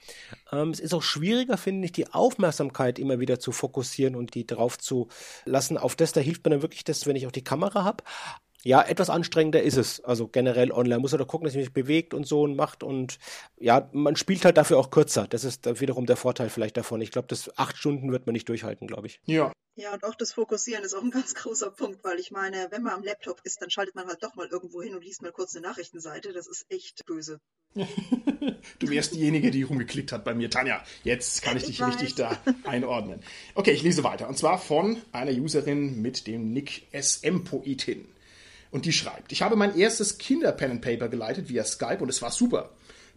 Ähm, es ist auch schwieriger, finde ich, die Aufmerksamkeit immer wieder zu fokussieren und die drauf zu lassen. Auf das, da hilft mir dann wirklich das, wenn ich auch die Kamera habe. Ja, etwas anstrengender ist es. Also generell online muss er da gucken, dass er sich bewegt und so und macht. Und ja, man spielt halt dafür auch kürzer. Das ist wiederum der Vorteil vielleicht davon. Ich glaube, das acht Stunden wird man nicht durchhalten, glaube ich. Ja. Ja, und auch das Fokussieren ist auch ein ganz großer Punkt, weil ich meine, wenn man am Laptop ist, dann schaltet man halt doch mal irgendwo hin und liest mal kurz eine Nachrichtenseite. Das ist echt böse. du wärst diejenige, die rumgeklickt hat bei mir. Tanja, jetzt kann ich, ich dich weiß. richtig da einordnen. Okay, ich lese weiter. Und zwar von einer Userin mit dem Nick SM Poetin. Und die schreibt, ich habe mein erstes Kinder-Pen and Paper geleitet via Skype und es war super.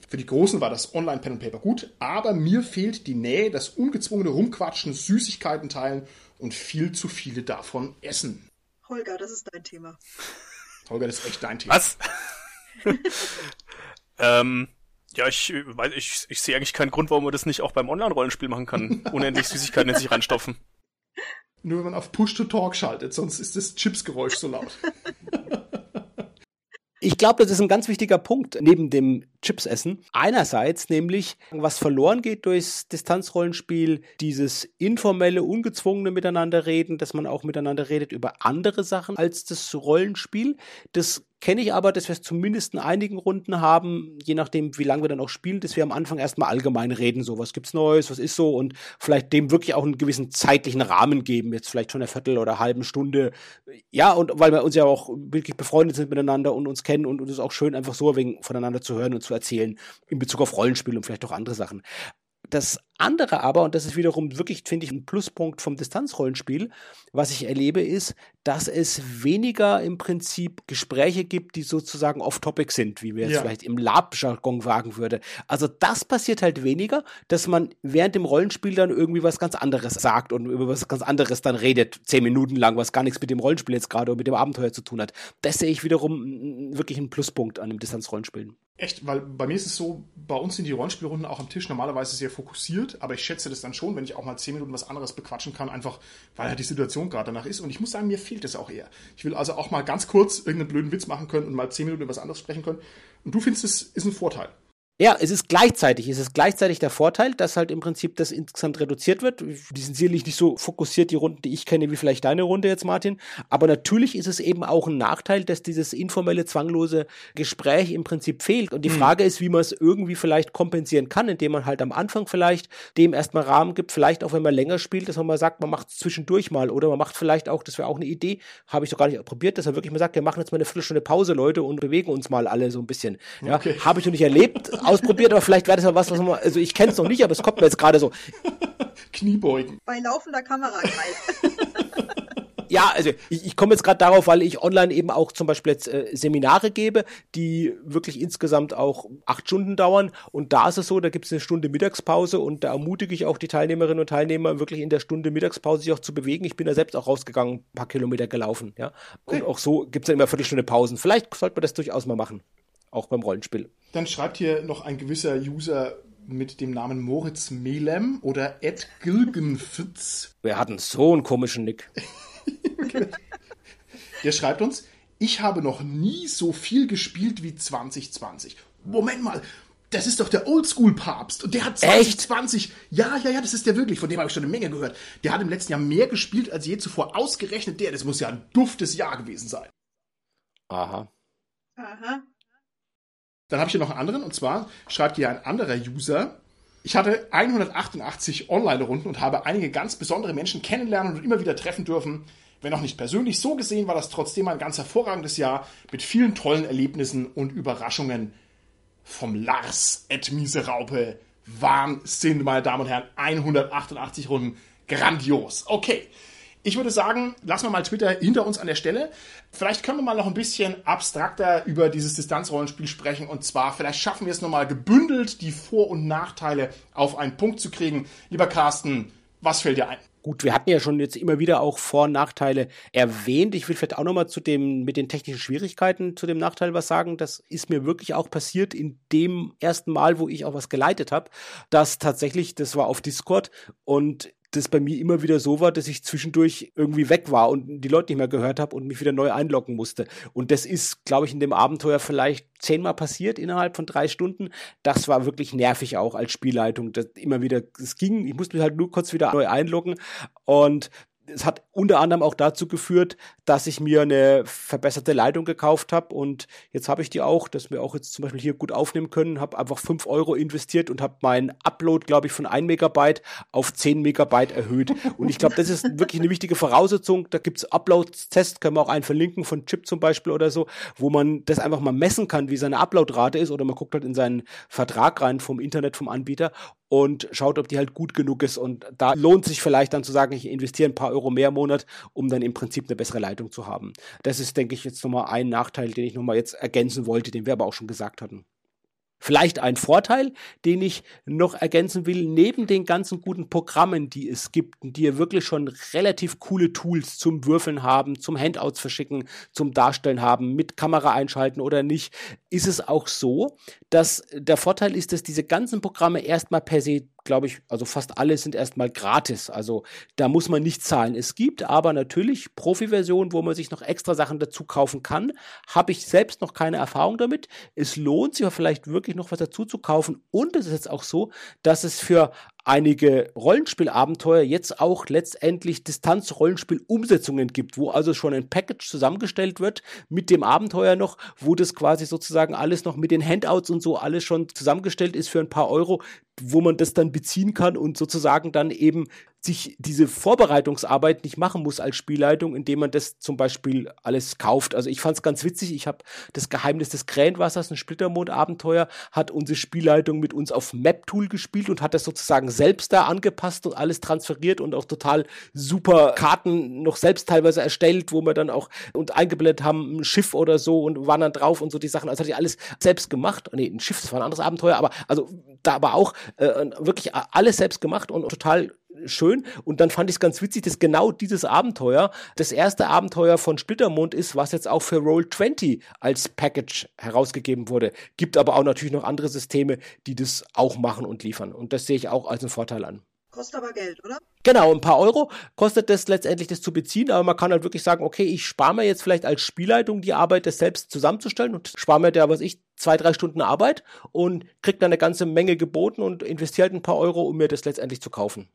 Für die Großen war das Online-Pen and Paper gut, aber mir fehlt die Nähe, das ungezwungene Rumquatschen, Süßigkeiten teilen und viel zu viele davon essen. Holger, das ist dein Thema. Holger, das ist echt dein Thema. Was? ähm, ja, ich, ich, ich sehe eigentlich keinen Grund, warum man das nicht auch beim Online-Rollenspiel machen kann. Unendlich Süßigkeiten in sich reinstopfen. Nur wenn man auf Push-to-Talk schaltet, sonst ist das Chips-Geräusch so laut. Ich glaube, das ist ein ganz wichtiger Punkt neben dem Chips-Essen. Einerseits nämlich, was verloren geht durchs Distanzrollenspiel, dieses informelle, ungezwungene Miteinanderreden, dass man auch miteinander redet über andere Sachen als das Rollenspiel. Das kenne ich aber, dass wir es zumindest in einigen Runden haben, je nachdem, wie lange wir dann auch spielen, dass wir am Anfang erstmal allgemein reden, so was gibt's Neues, was ist so und vielleicht dem wirklich auch einen gewissen zeitlichen Rahmen geben, jetzt vielleicht schon eine Viertel oder eine halbe Stunde. Ja, und weil wir uns ja auch wirklich befreundet sind miteinander und uns kennen und es ist auch schön, einfach so wenig voneinander zu hören und zu erzählen in Bezug auf Rollenspiel und vielleicht auch andere Sachen. Das andere aber, und das ist wiederum wirklich, finde ich, ein Pluspunkt vom Distanzrollenspiel, was ich erlebe, ist, dass es weniger im Prinzip Gespräche gibt, die sozusagen off-topic sind, wie wir jetzt ja. vielleicht im Lab-Jargon wagen würde. Also das passiert halt weniger, dass man während dem Rollenspiel dann irgendwie was ganz anderes sagt und über was ganz anderes dann redet, zehn Minuten lang, was gar nichts mit dem Rollenspiel jetzt gerade oder mit dem Abenteuer zu tun hat. Das sehe ich wiederum wirklich einen Pluspunkt an dem Distanzrollenspielen. Echt, weil bei mir ist es so, bei uns sind die Rollenspielrunden auch am Tisch normalerweise sehr fokussiert, aber ich schätze das dann schon, wenn ich auch mal zehn Minuten was anderes bequatschen kann, einfach weil halt die Situation gerade danach ist. Und ich muss sagen, mir fehlt es auch eher. Ich will also auch mal ganz kurz irgendeinen blöden Witz machen können und mal zehn Minuten über was anderes sprechen können. Und du findest, es ist ein Vorteil. Ja, es ist gleichzeitig, es ist gleichzeitig der Vorteil, dass halt im Prinzip das insgesamt reduziert wird. Die sind sicherlich nicht so fokussiert, die Runden, die ich kenne, wie vielleicht deine Runde jetzt, Martin. Aber natürlich ist es eben auch ein Nachteil, dass dieses informelle, zwanglose Gespräch im Prinzip fehlt. Und die hm. Frage ist, wie man es irgendwie vielleicht kompensieren kann, indem man halt am Anfang vielleicht dem erstmal Rahmen gibt, vielleicht auch wenn man länger spielt, dass man mal sagt, man macht es zwischendurch mal oder man macht vielleicht auch, das wäre auch eine Idee, habe ich doch gar nicht probiert, dass er wirklich mal sagt, wir machen jetzt mal eine Viertelstunde Pause, Leute, und bewegen uns mal alle so ein bisschen. Ja, okay. habe ich noch nicht erlebt ausprobiert, aber vielleicht wäre das ja was, was man, also ich kenne es noch nicht, aber es kommt mir jetzt gerade so. Kniebeugen. Bei laufender Kamera ja, also ich, ich komme jetzt gerade darauf, weil ich online eben auch zum Beispiel jetzt äh, Seminare gebe, die wirklich insgesamt auch acht Stunden dauern. Und da ist es so, da gibt es eine Stunde Mittagspause und da ermutige ich auch die Teilnehmerinnen und Teilnehmer wirklich in der Stunde Mittagspause sich auch zu bewegen. Ich bin da selbst auch rausgegangen, ein paar Kilometer gelaufen. Ja, und auch so gibt es ja immer Viertelstunde Pausen. Vielleicht sollte man das durchaus mal machen auch beim Rollenspiel. Dann schreibt hier noch ein gewisser User mit dem Namen Moritz Melem oder Ed Gilgenfitz. Wir hatten so einen komischen Nick. Der schreibt uns, ich habe noch nie so viel gespielt wie 2020. Moment mal, das ist doch der Oldschool-Papst. Und der hat 2020. Echt? Ja, ja, ja, das ist der wirklich. Von dem habe ich schon eine Menge gehört. Der hat im letzten Jahr mehr gespielt als je zuvor. Ausgerechnet der. Das muss ja ein duftes Jahr gewesen sein. Aha. Aha. Dann habe ich hier noch einen anderen, und zwar schreibt hier ein anderer User. Ich hatte 188 Online-Runden und habe einige ganz besondere Menschen kennenlernen und immer wieder treffen dürfen. Wenn auch nicht persönlich so gesehen, war das trotzdem ein ganz hervorragendes Jahr mit vielen tollen Erlebnissen und Überraschungen. Vom Lars Ed Miseraupe. Wahnsinn, meine Damen und Herren. 188 Runden. Grandios. Okay. Ich würde sagen, lassen wir mal Twitter hinter uns an der Stelle. Vielleicht können wir mal noch ein bisschen abstrakter über dieses Distanzrollenspiel sprechen. Und zwar, vielleicht schaffen wir es nochmal gebündelt, die Vor- und Nachteile auf einen Punkt zu kriegen. Lieber Carsten, was fällt dir ein? Gut, wir hatten ja schon jetzt immer wieder auch Vor- und Nachteile erwähnt. Ich will vielleicht auch nochmal zu dem, mit den technischen Schwierigkeiten zu dem Nachteil was sagen. Das ist mir wirklich auch passiert in dem ersten Mal, wo ich auch was geleitet habe, dass tatsächlich, das war auf Discord und das bei mir immer wieder so war, dass ich zwischendurch irgendwie weg war und die Leute nicht mehr gehört habe und mich wieder neu einloggen musste. Und das ist, glaube ich, in dem Abenteuer vielleicht zehnmal passiert innerhalb von drei Stunden. Das war wirklich nervig auch als Spielleitung. Das immer wieder, es ging, ich musste mich halt nur kurz wieder neu einloggen und es hat unter anderem auch dazu geführt, dass ich mir eine verbesserte Leitung gekauft habe und jetzt habe ich die auch, dass wir auch jetzt zum Beispiel hier gut aufnehmen können, habe einfach fünf Euro investiert und habe meinen Upload, glaube ich, von ein Megabyte auf zehn Megabyte erhöht. Und ich glaube, das ist wirklich eine wichtige Voraussetzung. Da gibt's Upload-Tests, können wir auch einen verlinken von Chip zum Beispiel oder so, wo man das einfach mal messen kann, wie seine Uploadrate ist. Oder man guckt halt in seinen Vertrag rein vom Internet, vom Anbieter und schaut, ob die halt gut genug ist. Und da lohnt sich vielleicht dann zu sagen, ich investiere ein paar Euro mehr im Monat, um dann im Prinzip eine bessere Leitung zu haben. Das ist, denke ich, jetzt nochmal ein Nachteil, den ich nochmal jetzt ergänzen wollte, den wir aber auch schon gesagt hatten. Vielleicht ein Vorteil, den ich noch ergänzen will, neben den ganzen guten Programmen, die es gibt, die ja wirklich schon relativ coole Tools zum Würfeln haben, zum Handouts verschicken, zum Darstellen haben, mit Kamera einschalten oder nicht, ist es auch so, dass der Vorteil ist, dass diese ganzen Programme erstmal per se glaube ich, also fast alle sind erstmal gratis. Also da muss man nicht zahlen. Es gibt aber natürlich Profi-Versionen, wo man sich noch extra Sachen dazu kaufen kann. Habe ich selbst noch keine Erfahrung damit. Es lohnt sich aber vielleicht wirklich noch was dazu zu kaufen. Und es ist jetzt auch so, dass es für einige Rollenspielabenteuer jetzt auch letztendlich Distanz-Rollenspiel-Umsetzungen gibt, wo also schon ein Package zusammengestellt wird mit dem Abenteuer noch, wo das quasi sozusagen alles noch mit den Handouts und so alles schon zusammengestellt ist für ein paar Euro, wo man das dann beziehen kann und sozusagen dann eben sich diese Vorbereitungsarbeit nicht machen muss als Spielleitung, indem man das zum Beispiel alles kauft. Also ich fand es ganz witzig. Ich habe das Geheimnis des Krähenwassers, ein Splittermond-Abenteuer, hat unsere Spielleitung mit uns auf Map-Tool gespielt und hat das sozusagen selbst da angepasst und alles transferiert und auch total super Karten noch selbst teilweise erstellt, wo wir dann auch und eingeblendet haben, ein Schiff oder so und waren dann drauf und so die Sachen. Also hatte ich alles selbst gemacht. Nee, ein Schiff, das war ein anderes Abenteuer, aber also da aber auch äh, wirklich alles selbst gemacht und total schön. Und dann fand ich es ganz witzig, dass genau dieses Abenteuer das erste Abenteuer von Splittermond ist, was jetzt auch für Roll20 als Package herausgegeben wurde. Gibt aber auch natürlich noch andere Systeme, die das auch machen und liefern. Und das sehe ich auch als einen Vorteil an. Kostet aber Geld, oder? Genau, ein paar Euro kostet das letztendlich, das zu beziehen, aber man kann halt wirklich sagen, okay, ich spare mir jetzt vielleicht als Spielleitung die Arbeit, das selbst zusammenzustellen und spare mir da, was ich, zwei, drei Stunden Arbeit und kriege dann eine ganze Menge geboten und investiere halt ein paar Euro, um mir das letztendlich zu kaufen.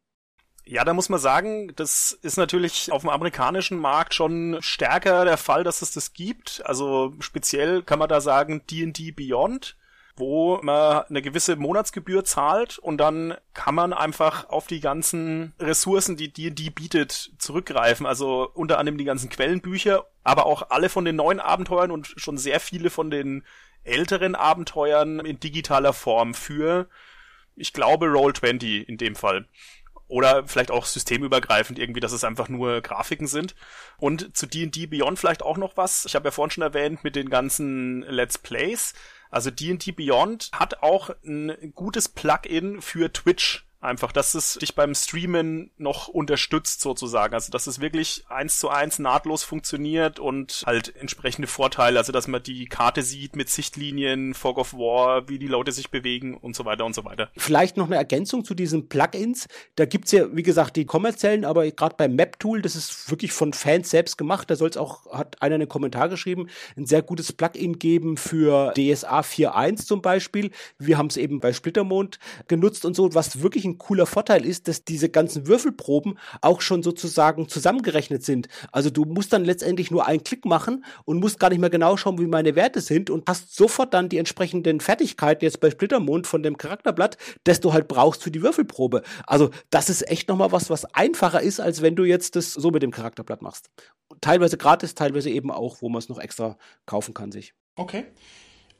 Ja, da muss man sagen, das ist natürlich auf dem amerikanischen Markt schon stärker der Fall, dass es das gibt. Also speziell kann man da sagen D&D Beyond, wo man eine gewisse Monatsgebühr zahlt und dann kann man einfach auf die ganzen Ressourcen, die D&D bietet, zurückgreifen. Also unter anderem die ganzen Quellenbücher, aber auch alle von den neuen Abenteuern und schon sehr viele von den älteren Abenteuern in digitaler Form für, ich glaube, Roll20 in dem Fall. Oder vielleicht auch systemübergreifend irgendwie, dass es einfach nur Grafiken sind. Und zu D&D Beyond vielleicht auch noch was. Ich habe ja vorhin schon erwähnt mit den ganzen Let's Plays. Also D&D Beyond hat auch ein gutes Plugin für Twitch Einfach, dass es dich beim Streamen noch unterstützt sozusagen. Also, dass es wirklich eins zu eins nahtlos funktioniert und halt entsprechende Vorteile. Also, dass man die Karte sieht mit Sichtlinien, Fog of War, wie die Leute sich bewegen und so weiter und so weiter. Vielleicht noch eine Ergänzung zu diesen Plugins. Da gibt's ja, wie gesagt, die kommerziellen, aber gerade beim Map-Tool, das ist wirklich von Fans selbst gemacht. Da soll es auch, hat einer einen Kommentar geschrieben, ein sehr gutes Plugin geben für DSA 4.1 zum Beispiel. Wir haben es eben bei Splittermond genutzt und so, was wirklich ein cooler Vorteil ist, dass diese ganzen Würfelproben auch schon sozusagen zusammengerechnet sind. Also du musst dann letztendlich nur einen Klick machen und musst gar nicht mehr genau schauen, wie meine Werte sind und hast sofort dann die entsprechenden Fertigkeiten jetzt bei Splittermond von dem Charakterblatt, das du halt brauchst für die Würfelprobe. Also das ist echt nochmal was, was einfacher ist, als wenn du jetzt das so mit dem Charakterblatt machst. Teilweise gratis, teilweise eben auch, wo man es noch extra kaufen kann sich. Okay.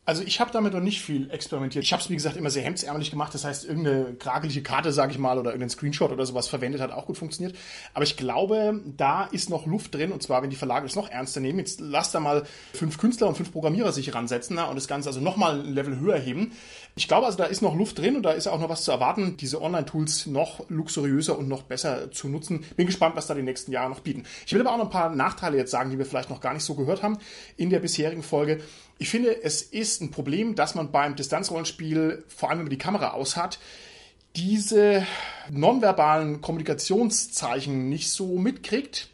Also ich habe damit noch nicht viel experimentiert. Ich habe es, wie gesagt, immer sehr hemdsärmelig gemacht. Das heißt, irgendeine kragelige Karte, sage ich mal, oder irgendein Screenshot oder sowas verwendet hat, auch gut funktioniert. Aber ich glaube, da ist noch Luft drin. Und zwar, wenn die Verlage das noch ernster nehmen. Jetzt lass da mal fünf Künstler und fünf Programmierer sich ransetzen na, und das Ganze also nochmal ein Level höher heben. Ich glaube also, da ist noch Luft drin und da ist auch noch was zu erwarten, diese Online-Tools noch luxuriöser und noch besser zu nutzen. Bin gespannt, was da die nächsten Jahre noch bieten. Ich will aber auch noch ein paar Nachteile jetzt sagen, die wir vielleicht noch gar nicht so gehört haben in der bisherigen Folge. Ich finde, es ist ein Problem, dass man beim Distanzrollenspiel, vor allem wenn man die Kamera aus hat, diese nonverbalen Kommunikationszeichen nicht so mitkriegt.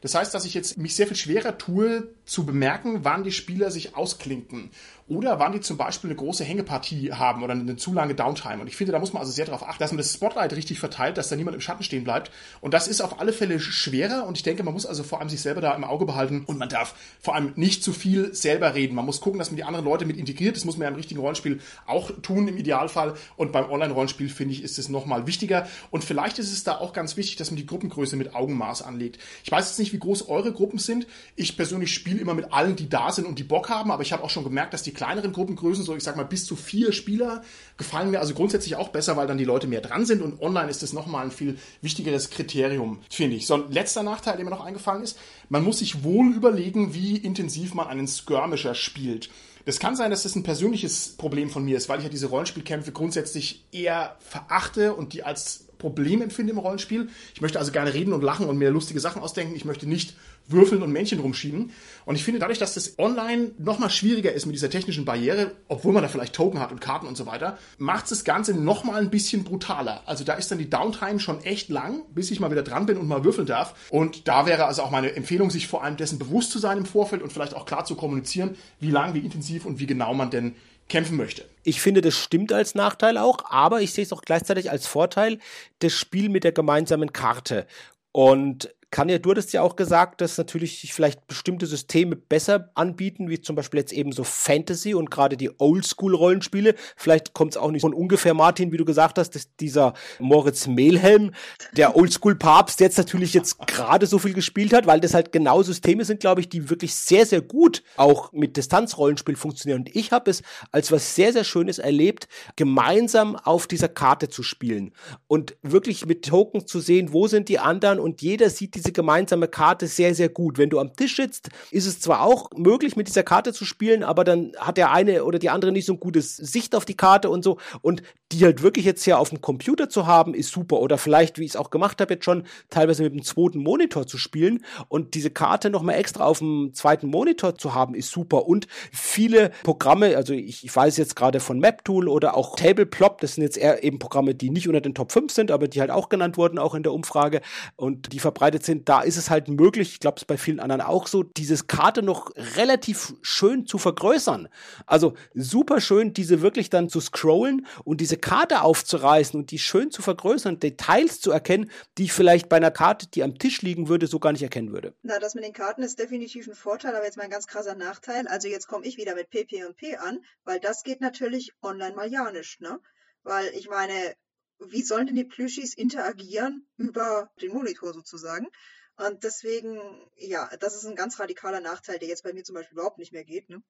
Das heißt, dass ich jetzt mich sehr viel schwerer tue, zu bemerken, wann die Spieler sich ausklinken. Oder wann die zum Beispiel eine große Hängepartie haben oder eine zu lange Downtime. Und ich finde, da muss man also sehr darauf achten, dass man das Spotlight richtig verteilt, dass da niemand im Schatten stehen bleibt. Und das ist auf alle Fälle schwerer. Und ich denke, man muss also vor allem sich selber da im Auge behalten. Und man darf vor allem nicht zu viel selber reden. Man muss gucken, dass man die anderen Leute mit integriert. Das muss man ja im richtigen Rollenspiel auch tun im Idealfall. Und beim Online-Rollenspiel finde ich, ist es nochmal wichtiger. Und vielleicht ist es da auch ganz wichtig, dass man die Gruppengröße mit Augenmaß anlegt. Ich weiß jetzt nicht, wie groß eure Gruppen sind. Ich persönlich spiele immer mit allen, die da sind und die Bock haben. Aber ich habe auch schon gemerkt, dass die kleineren Gruppengrößen, so ich sag mal bis zu vier Spieler, gefallen mir also grundsätzlich auch besser, weil dann die Leute mehr dran sind und online ist das nochmal ein viel wichtigeres Kriterium, finde ich. So, ein letzter Nachteil, der mir noch eingefallen ist, man muss sich wohl überlegen, wie intensiv man einen Skirmisher spielt. Das kann sein, dass das ein persönliches Problem von mir ist, weil ich ja diese Rollenspielkämpfe grundsätzlich eher verachte und die als Problem empfinde im Rollenspiel. Ich möchte also gerne reden und lachen und mir lustige Sachen ausdenken. Ich möchte nicht würfeln und Männchen rumschieben. Und ich finde dadurch, dass das online nochmal schwieriger ist mit dieser technischen Barriere, obwohl man da vielleicht Token hat und Karten und so weiter, macht das Ganze nochmal ein bisschen brutaler. Also da ist dann die Downtime schon echt lang, bis ich mal wieder dran bin und mal würfeln darf. Und da wäre also auch meine Empfehlung, sich vor allem dessen bewusst zu sein im Vorfeld und vielleicht auch klar zu kommunizieren, wie lang, wie intensiv und wie genau man denn kämpfen möchte. Ich finde, das stimmt als Nachteil auch, aber ich sehe es auch gleichzeitig als Vorteil, das Spiel mit der gemeinsamen Karte. Und Kanja, du hattest ja auch gesagt, dass natürlich sich vielleicht bestimmte Systeme besser anbieten, wie zum Beispiel jetzt eben so Fantasy und gerade die Oldschool-Rollenspiele. Vielleicht kommt es auch nicht von ungefähr, Martin, wie du gesagt hast, dass dieser Moritz Mehlhelm, der Oldschool-Papst, jetzt natürlich jetzt gerade so viel gespielt hat, weil das halt genau Systeme sind, glaube ich, die wirklich sehr, sehr gut auch mit Distanzrollenspiel funktionieren. Und ich habe es als was sehr, sehr Schönes erlebt, gemeinsam auf dieser Karte zu spielen und wirklich mit Tokens zu sehen, wo sind die anderen und jeder sieht diese gemeinsame Karte sehr, sehr gut. Wenn du am Tisch sitzt, ist es zwar auch möglich, mit dieser Karte zu spielen, aber dann hat der eine oder die andere nicht so ein gutes Sicht auf die Karte und so. Und die halt wirklich jetzt hier auf dem Computer zu haben, ist super. Oder vielleicht, wie ich es auch gemacht habe, jetzt schon teilweise mit dem zweiten Monitor zu spielen und diese Karte nochmal extra auf dem zweiten Monitor zu haben, ist super. Und viele Programme, also ich, ich weiß jetzt gerade von MapTool oder auch Tableplop, das sind jetzt eher eben Programme, die nicht unter den Top 5 sind, aber die halt auch genannt wurden, auch in der Umfrage und die verbreitet sind, da ist es halt möglich, ich glaube es bei vielen anderen auch so, dieses Karte noch relativ schön zu vergrößern. Also super schön, diese wirklich dann zu scrollen und diese Karte aufzureißen und die schön zu vergrößern, Details zu erkennen, die ich vielleicht bei einer Karte, die am Tisch liegen würde, so gar nicht erkennen würde. Na, das mit den Karten ist definitiv ein Vorteil, aber jetzt mal ein ganz krasser Nachteil. Also jetzt komme ich wieder mit PP und P an, weil das geht natürlich online mal ja nicht, ne? Weil ich meine, wie sollen denn die Plüschis interagieren über den Monitor sozusagen? Und deswegen, ja, das ist ein ganz radikaler Nachteil, der jetzt bei mir zum Beispiel überhaupt nicht mehr geht. Ne?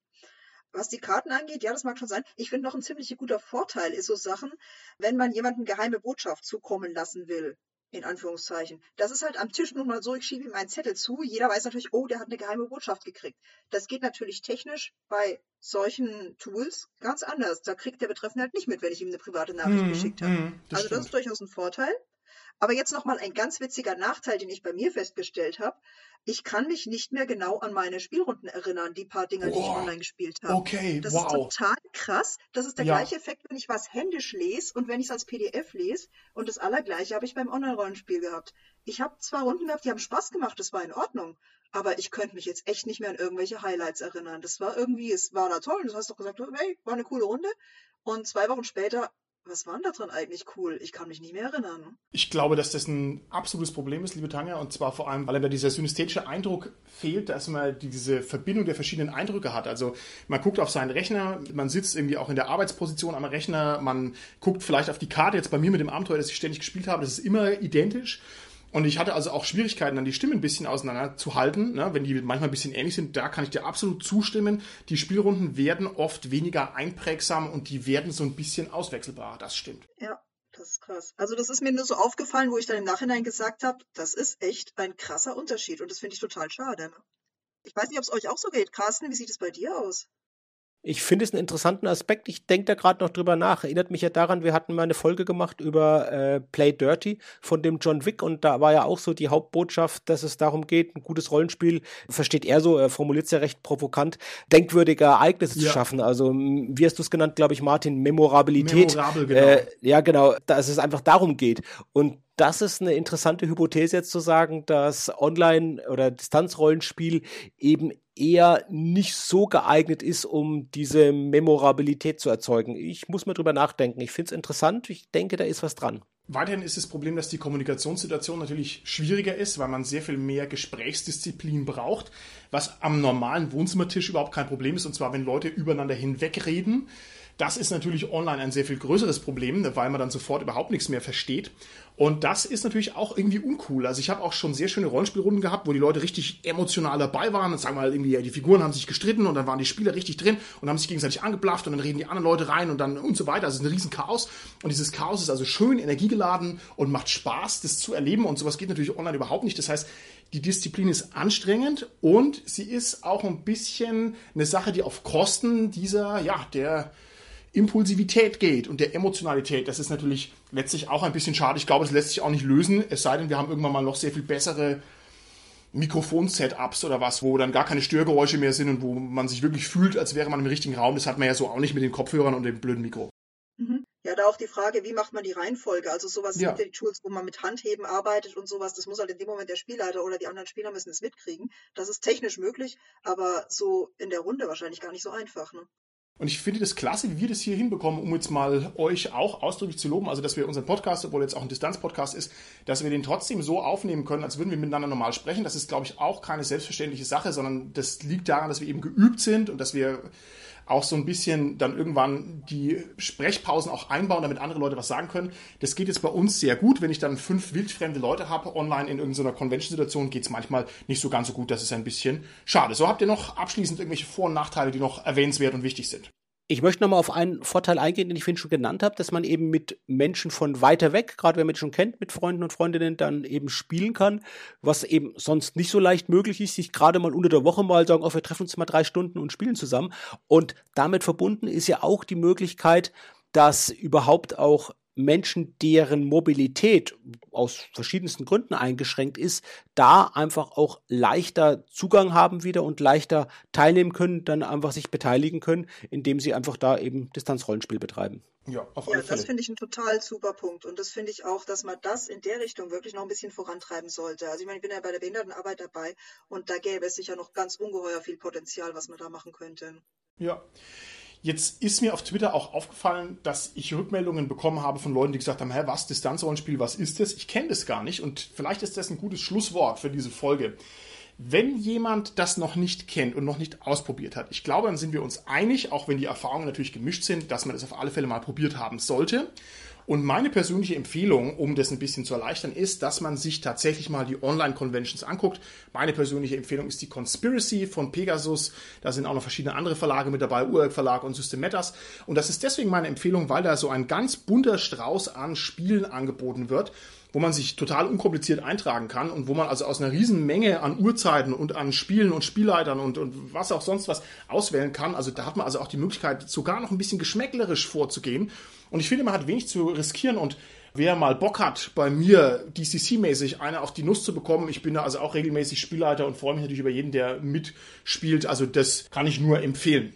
Was die Karten angeht, ja, das mag schon sein. Ich finde noch ein ziemlich guter Vorteil ist so Sachen, wenn man jemanden geheime Botschaft zukommen lassen will. In Anführungszeichen. Das ist halt am Tisch nun mal so, ich schiebe ihm einen Zettel zu. Jeder weiß natürlich, oh, der hat eine geheime Botschaft gekriegt. Das geht natürlich technisch bei solchen Tools ganz anders. Da kriegt der Betreffende halt nicht mit, wenn ich ihm eine private Nachricht mm, geschickt habe. Das also stimmt. das ist durchaus ein Vorteil. Aber jetzt nochmal ein ganz witziger Nachteil, den ich bei mir festgestellt habe. Ich kann mich nicht mehr genau an meine Spielrunden erinnern, die paar Dinger, oh, die ich online gespielt habe. Okay, das wow. ist total krass. Das ist der ja. gleiche Effekt, wenn ich was händisch lese und wenn ich es als PDF lese. Und das Allergleiche habe ich beim Online-Rollenspiel gehabt. Ich habe zwei Runden gehabt, die haben Spaß gemacht, das war in Ordnung. Aber ich könnte mich jetzt echt nicht mehr an irgendwelche Highlights erinnern. Das war irgendwie, es war da toll. Du hast doch gesagt, hey, war eine coole Runde. Und zwei Wochen später was war denn da dran eigentlich cool? Ich kann mich nicht mehr erinnern. Ich glaube, dass das ein absolutes Problem ist, liebe Tanja, und zwar vor allem, weil da dieser synästhetische Eindruck fehlt, dass man diese Verbindung der verschiedenen Eindrücke hat. Also man guckt auf seinen Rechner, man sitzt irgendwie auch in der Arbeitsposition am Rechner, man guckt vielleicht auf die Karte. Jetzt bei mir mit dem Abenteuer, das ich ständig gespielt habe, das ist immer identisch. Und ich hatte also auch Schwierigkeiten, dann die Stimmen ein bisschen auseinander zu halten, ne? wenn die manchmal ein bisschen ähnlich sind. Da kann ich dir absolut zustimmen. Die Spielrunden werden oft weniger einprägsam und die werden so ein bisschen auswechselbarer. Das stimmt. Ja, das ist krass. Also das ist mir nur so aufgefallen, wo ich dann im Nachhinein gesagt habe, das ist echt ein krasser Unterschied und das finde ich total schade. Ne? Ich weiß nicht, ob es euch auch so geht. Carsten, wie sieht es bei dir aus? Ich finde es einen interessanten Aspekt. Ich denke da gerade noch drüber nach. Erinnert mich ja daran, wir hatten mal eine Folge gemacht über äh, Play Dirty von dem John Wick und da war ja auch so die Hauptbotschaft, dass es darum geht, ein gutes Rollenspiel, versteht er so, er formuliert es ja recht provokant, denkwürdige Ereignisse ja. zu schaffen. Also, wie hast du es genannt, glaube ich, Martin, Memorabilität. Memorabel, genau. Äh, ja, genau, dass es einfach darum geht. Und das ist eine interessante Hypothese jetzt zu sagen, dass Online- oder Distanzrollenspiel eben eher nicht so geeignet ist, um diese Memorabilität zu erzeugen. Ich muss mal drüber nachdenken. Ich finde es interessant. Ich denke, da ist was dran. Weiterhin ist das Problem, dass die Kommunikationssituation natürlich schwieriger ist, weil man sehr viel mehr Gesprächsdisziplin braucht, was am normalen Wohnzimmertisch überhaupt kein Problem ist. Und zwar, wenn Leute übereinander hinwegreden Das ist natürlich online ein sehr viel größeres Problem, weil man dann sofort überhaupt nichts mehr versteht. Und das ist natürlich auch irgendwie uncool. Also ich habe auch schon sehr schöne Rollenspielrunden gehabt, wo die Leute richtig emotional dabei waren und sagen wir mal irgendwie, die Figuren haben sich gestritten und dann waren die Spieler richtig drin und haben sich gegenseitig angeblafft und dann reden die anderen Leute rein und dann und so weiter. Also es ist ein riesen Chaos. Und dieses Chaos ist also schön energiegeladen und macht Spaß, das zu erleben. Und sowas geht natürlich online überhaupt nicht. Das heißt, die Disziplin ist anstrengend und sie ist auch ein bisschen eine Sache, die auf Kosten dieser, ja, der Impulsivität geht und der Emotionalität. Das ist natürlich letztlich auch ein bisschen schade. Ich glaube, es lässt sich auch nicht lösen, es sei denn, wir haben irgendwann mal noch sehr viel bessere Mikrofon-Setups oder was, wo dann gar keine Störgeräusche mehr sind und wo man sich wirklich fühlt, als wäre man im richtigen Raum. Das hat man ja so auch nicht mit den Kopfhörern und dem blöden Mikro. Mhm. Ja, da auch die Frage, wie macht man die Reihenfolge? Also sowas ja. sind ja die Tools, wo man mit Handheben arbeitet und sowas, das muss halt in dem Moment der Spielleiter oder die anderen Spieler müssen es mitkriegen. Das ist technisch möglich, aber so in der Runde wahrscheinlich gar nicht so einfach. Ne? Und ich finde das klasse, wie wir das hier hinbekommen, um jetzt mal euch auch ausdrücklich zu loben, also dass wir unseren Podcast, obwohl jetzt auch ein Distanzpodcast ist, dass wir den trotzdem so aufnehmen können, als würden wir miteinander normal sprechen. Das ist, glaube ich, auch keine selbstverständliche Sache, sondern das liegt daran, dass wir eben geübt sind und dass wir auch so ein bisschen dann irgendwann die Sprechpausen auch einbauen, damit andere Leute was sagen können. Das geht jetzt bei uns sehr gut. Wenn ich dann fünf wildfremde Leute habe online in irgendeiner Convention-Situation, geht es manchmal nicht so ganz so gut. Das ist ein bisschen schade. So habt ihr noch abschließend irgendwelche Vor- und Nachteile, die noch erwähnenswert und wichtig sind. Ich möchte nochmal auf einen Vorteil eingehen, den ich vorhin schon genannt habe, dass man eben mit Menschen von weiter weg, gerade wenn man die schon kennt, mit Freunden und Freundinnen, dann eben spielen kann, was eben sonst nicht so leicht möglich ist, sich gerade mal unter der Woche mal sagen, oh, wir treffen uns mal drei Stunden und spielen zusammen. Und damit verbunden ist ja auch die Möglichkeit, dass überhaupt auch Menschen, deren Mobilität aus verschiedensten Gründen eingeschränkt ist, da einfach auch leichter Zugang haben wieder und leichter teilnehmen können, dann einfach sich beteiligen können, indem sie einfach da eben Distanzrollenspiel betreiben. Ja, auf alle ja, Fälle. das finde ich ein total super Punkt. Und das finde ich auch, dass man das in der Richtung wirklich noch ein bisschen vorantreiben sollte. Also ich meine, ich bin ja bei der Behindertenarbeit dabei und da gäbe es sicher noch ganz ungeheuer viel Potenzial, was man da machen könnte. Ja. Jetzt ist mir auf Twitter auch aufgefallen, dass ich Rückmeldungen bekommen habe von Leuten, die gesagt haben, hä, was, Distanzrollenspiel, was ist das? Ich kenne das gar nicht und vielleicht ist das ein gutes Schlusswort für diese Folge. Wenn jemand das noch nicht kennt und noch nicht ausprobiert hat, ich glaube, dann sind wir uns einig, auch wenn die Erfahrungen natürlich gemischt sind, dass man das auf alle Fälle mal probiert haben sollte. Und meine persönliche Empfehlung, um das ein bisschen zu erleichtern, ist, dass man sich tatsächlich mal die Online-Conventions anguckt. Meine persönliche Empfehlung ist die Conspiracy von Pegasus. Da sind auch noch verschiedene andere Verlage mit dabei, Urwerk Verlag und System Matters. Und das ist deswegen meine Empfehlung, weil da so ein ganz bunter Strauß an Spielen angeboten wird wo man sich total unkompliziert eintragen kann und wo man also aus einer riesen Menge an Uhrzeiten und an Spielen und Spielleitern und, und was auch sonst was auswählen kann. Also da hat man also auch die Möglichkeit, sogar noch ein bisschen geschmäcklerisch vorzugehen und ich finde, man hat wenig zu riskieren und wer mal Bock hat, bei mir DCC-mäßig eine auf die Nuss zu bekommen, ich bin da also auch regelmäßig Spielleiter und freue mich natürlich über jeden, der mitspielt. Also das kann ich nur empfehlen.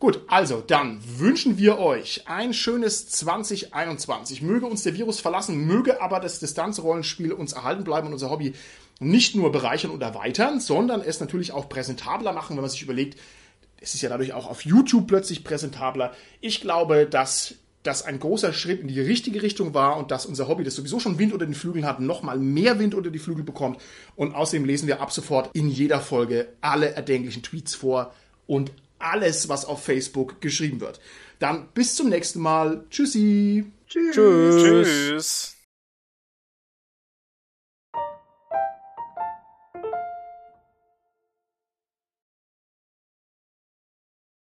Gut, also dann wünschen wir euch ein schönes 2021. Möge uns der Virus verlassen, möge aber das Distanzrollenspiel uns erhalten bleiben und unser Hobby nicht nur bereichern und erweitern, sondern es natürlich auch präsentabler machen, wenn man sich überlegt, es ist ja dadurch auch auf YouTube plötzlich präsentabler. Ich glaube, dass das ein großer Schritt in die richtige Richtung war und dass unser Hobby, das sowieso schon Wind unter den Flügeln hat, nochmal mehr Wind unter die Flügel bekommt. Und außerdem lesen wir ab sofort in jeder Folge alle erdenklichen Tweets vor und alles, was auf Facebook geschrieben wird. Dann bis zum nächsten Mal. Tschüssi. Tschüss. Tschüss.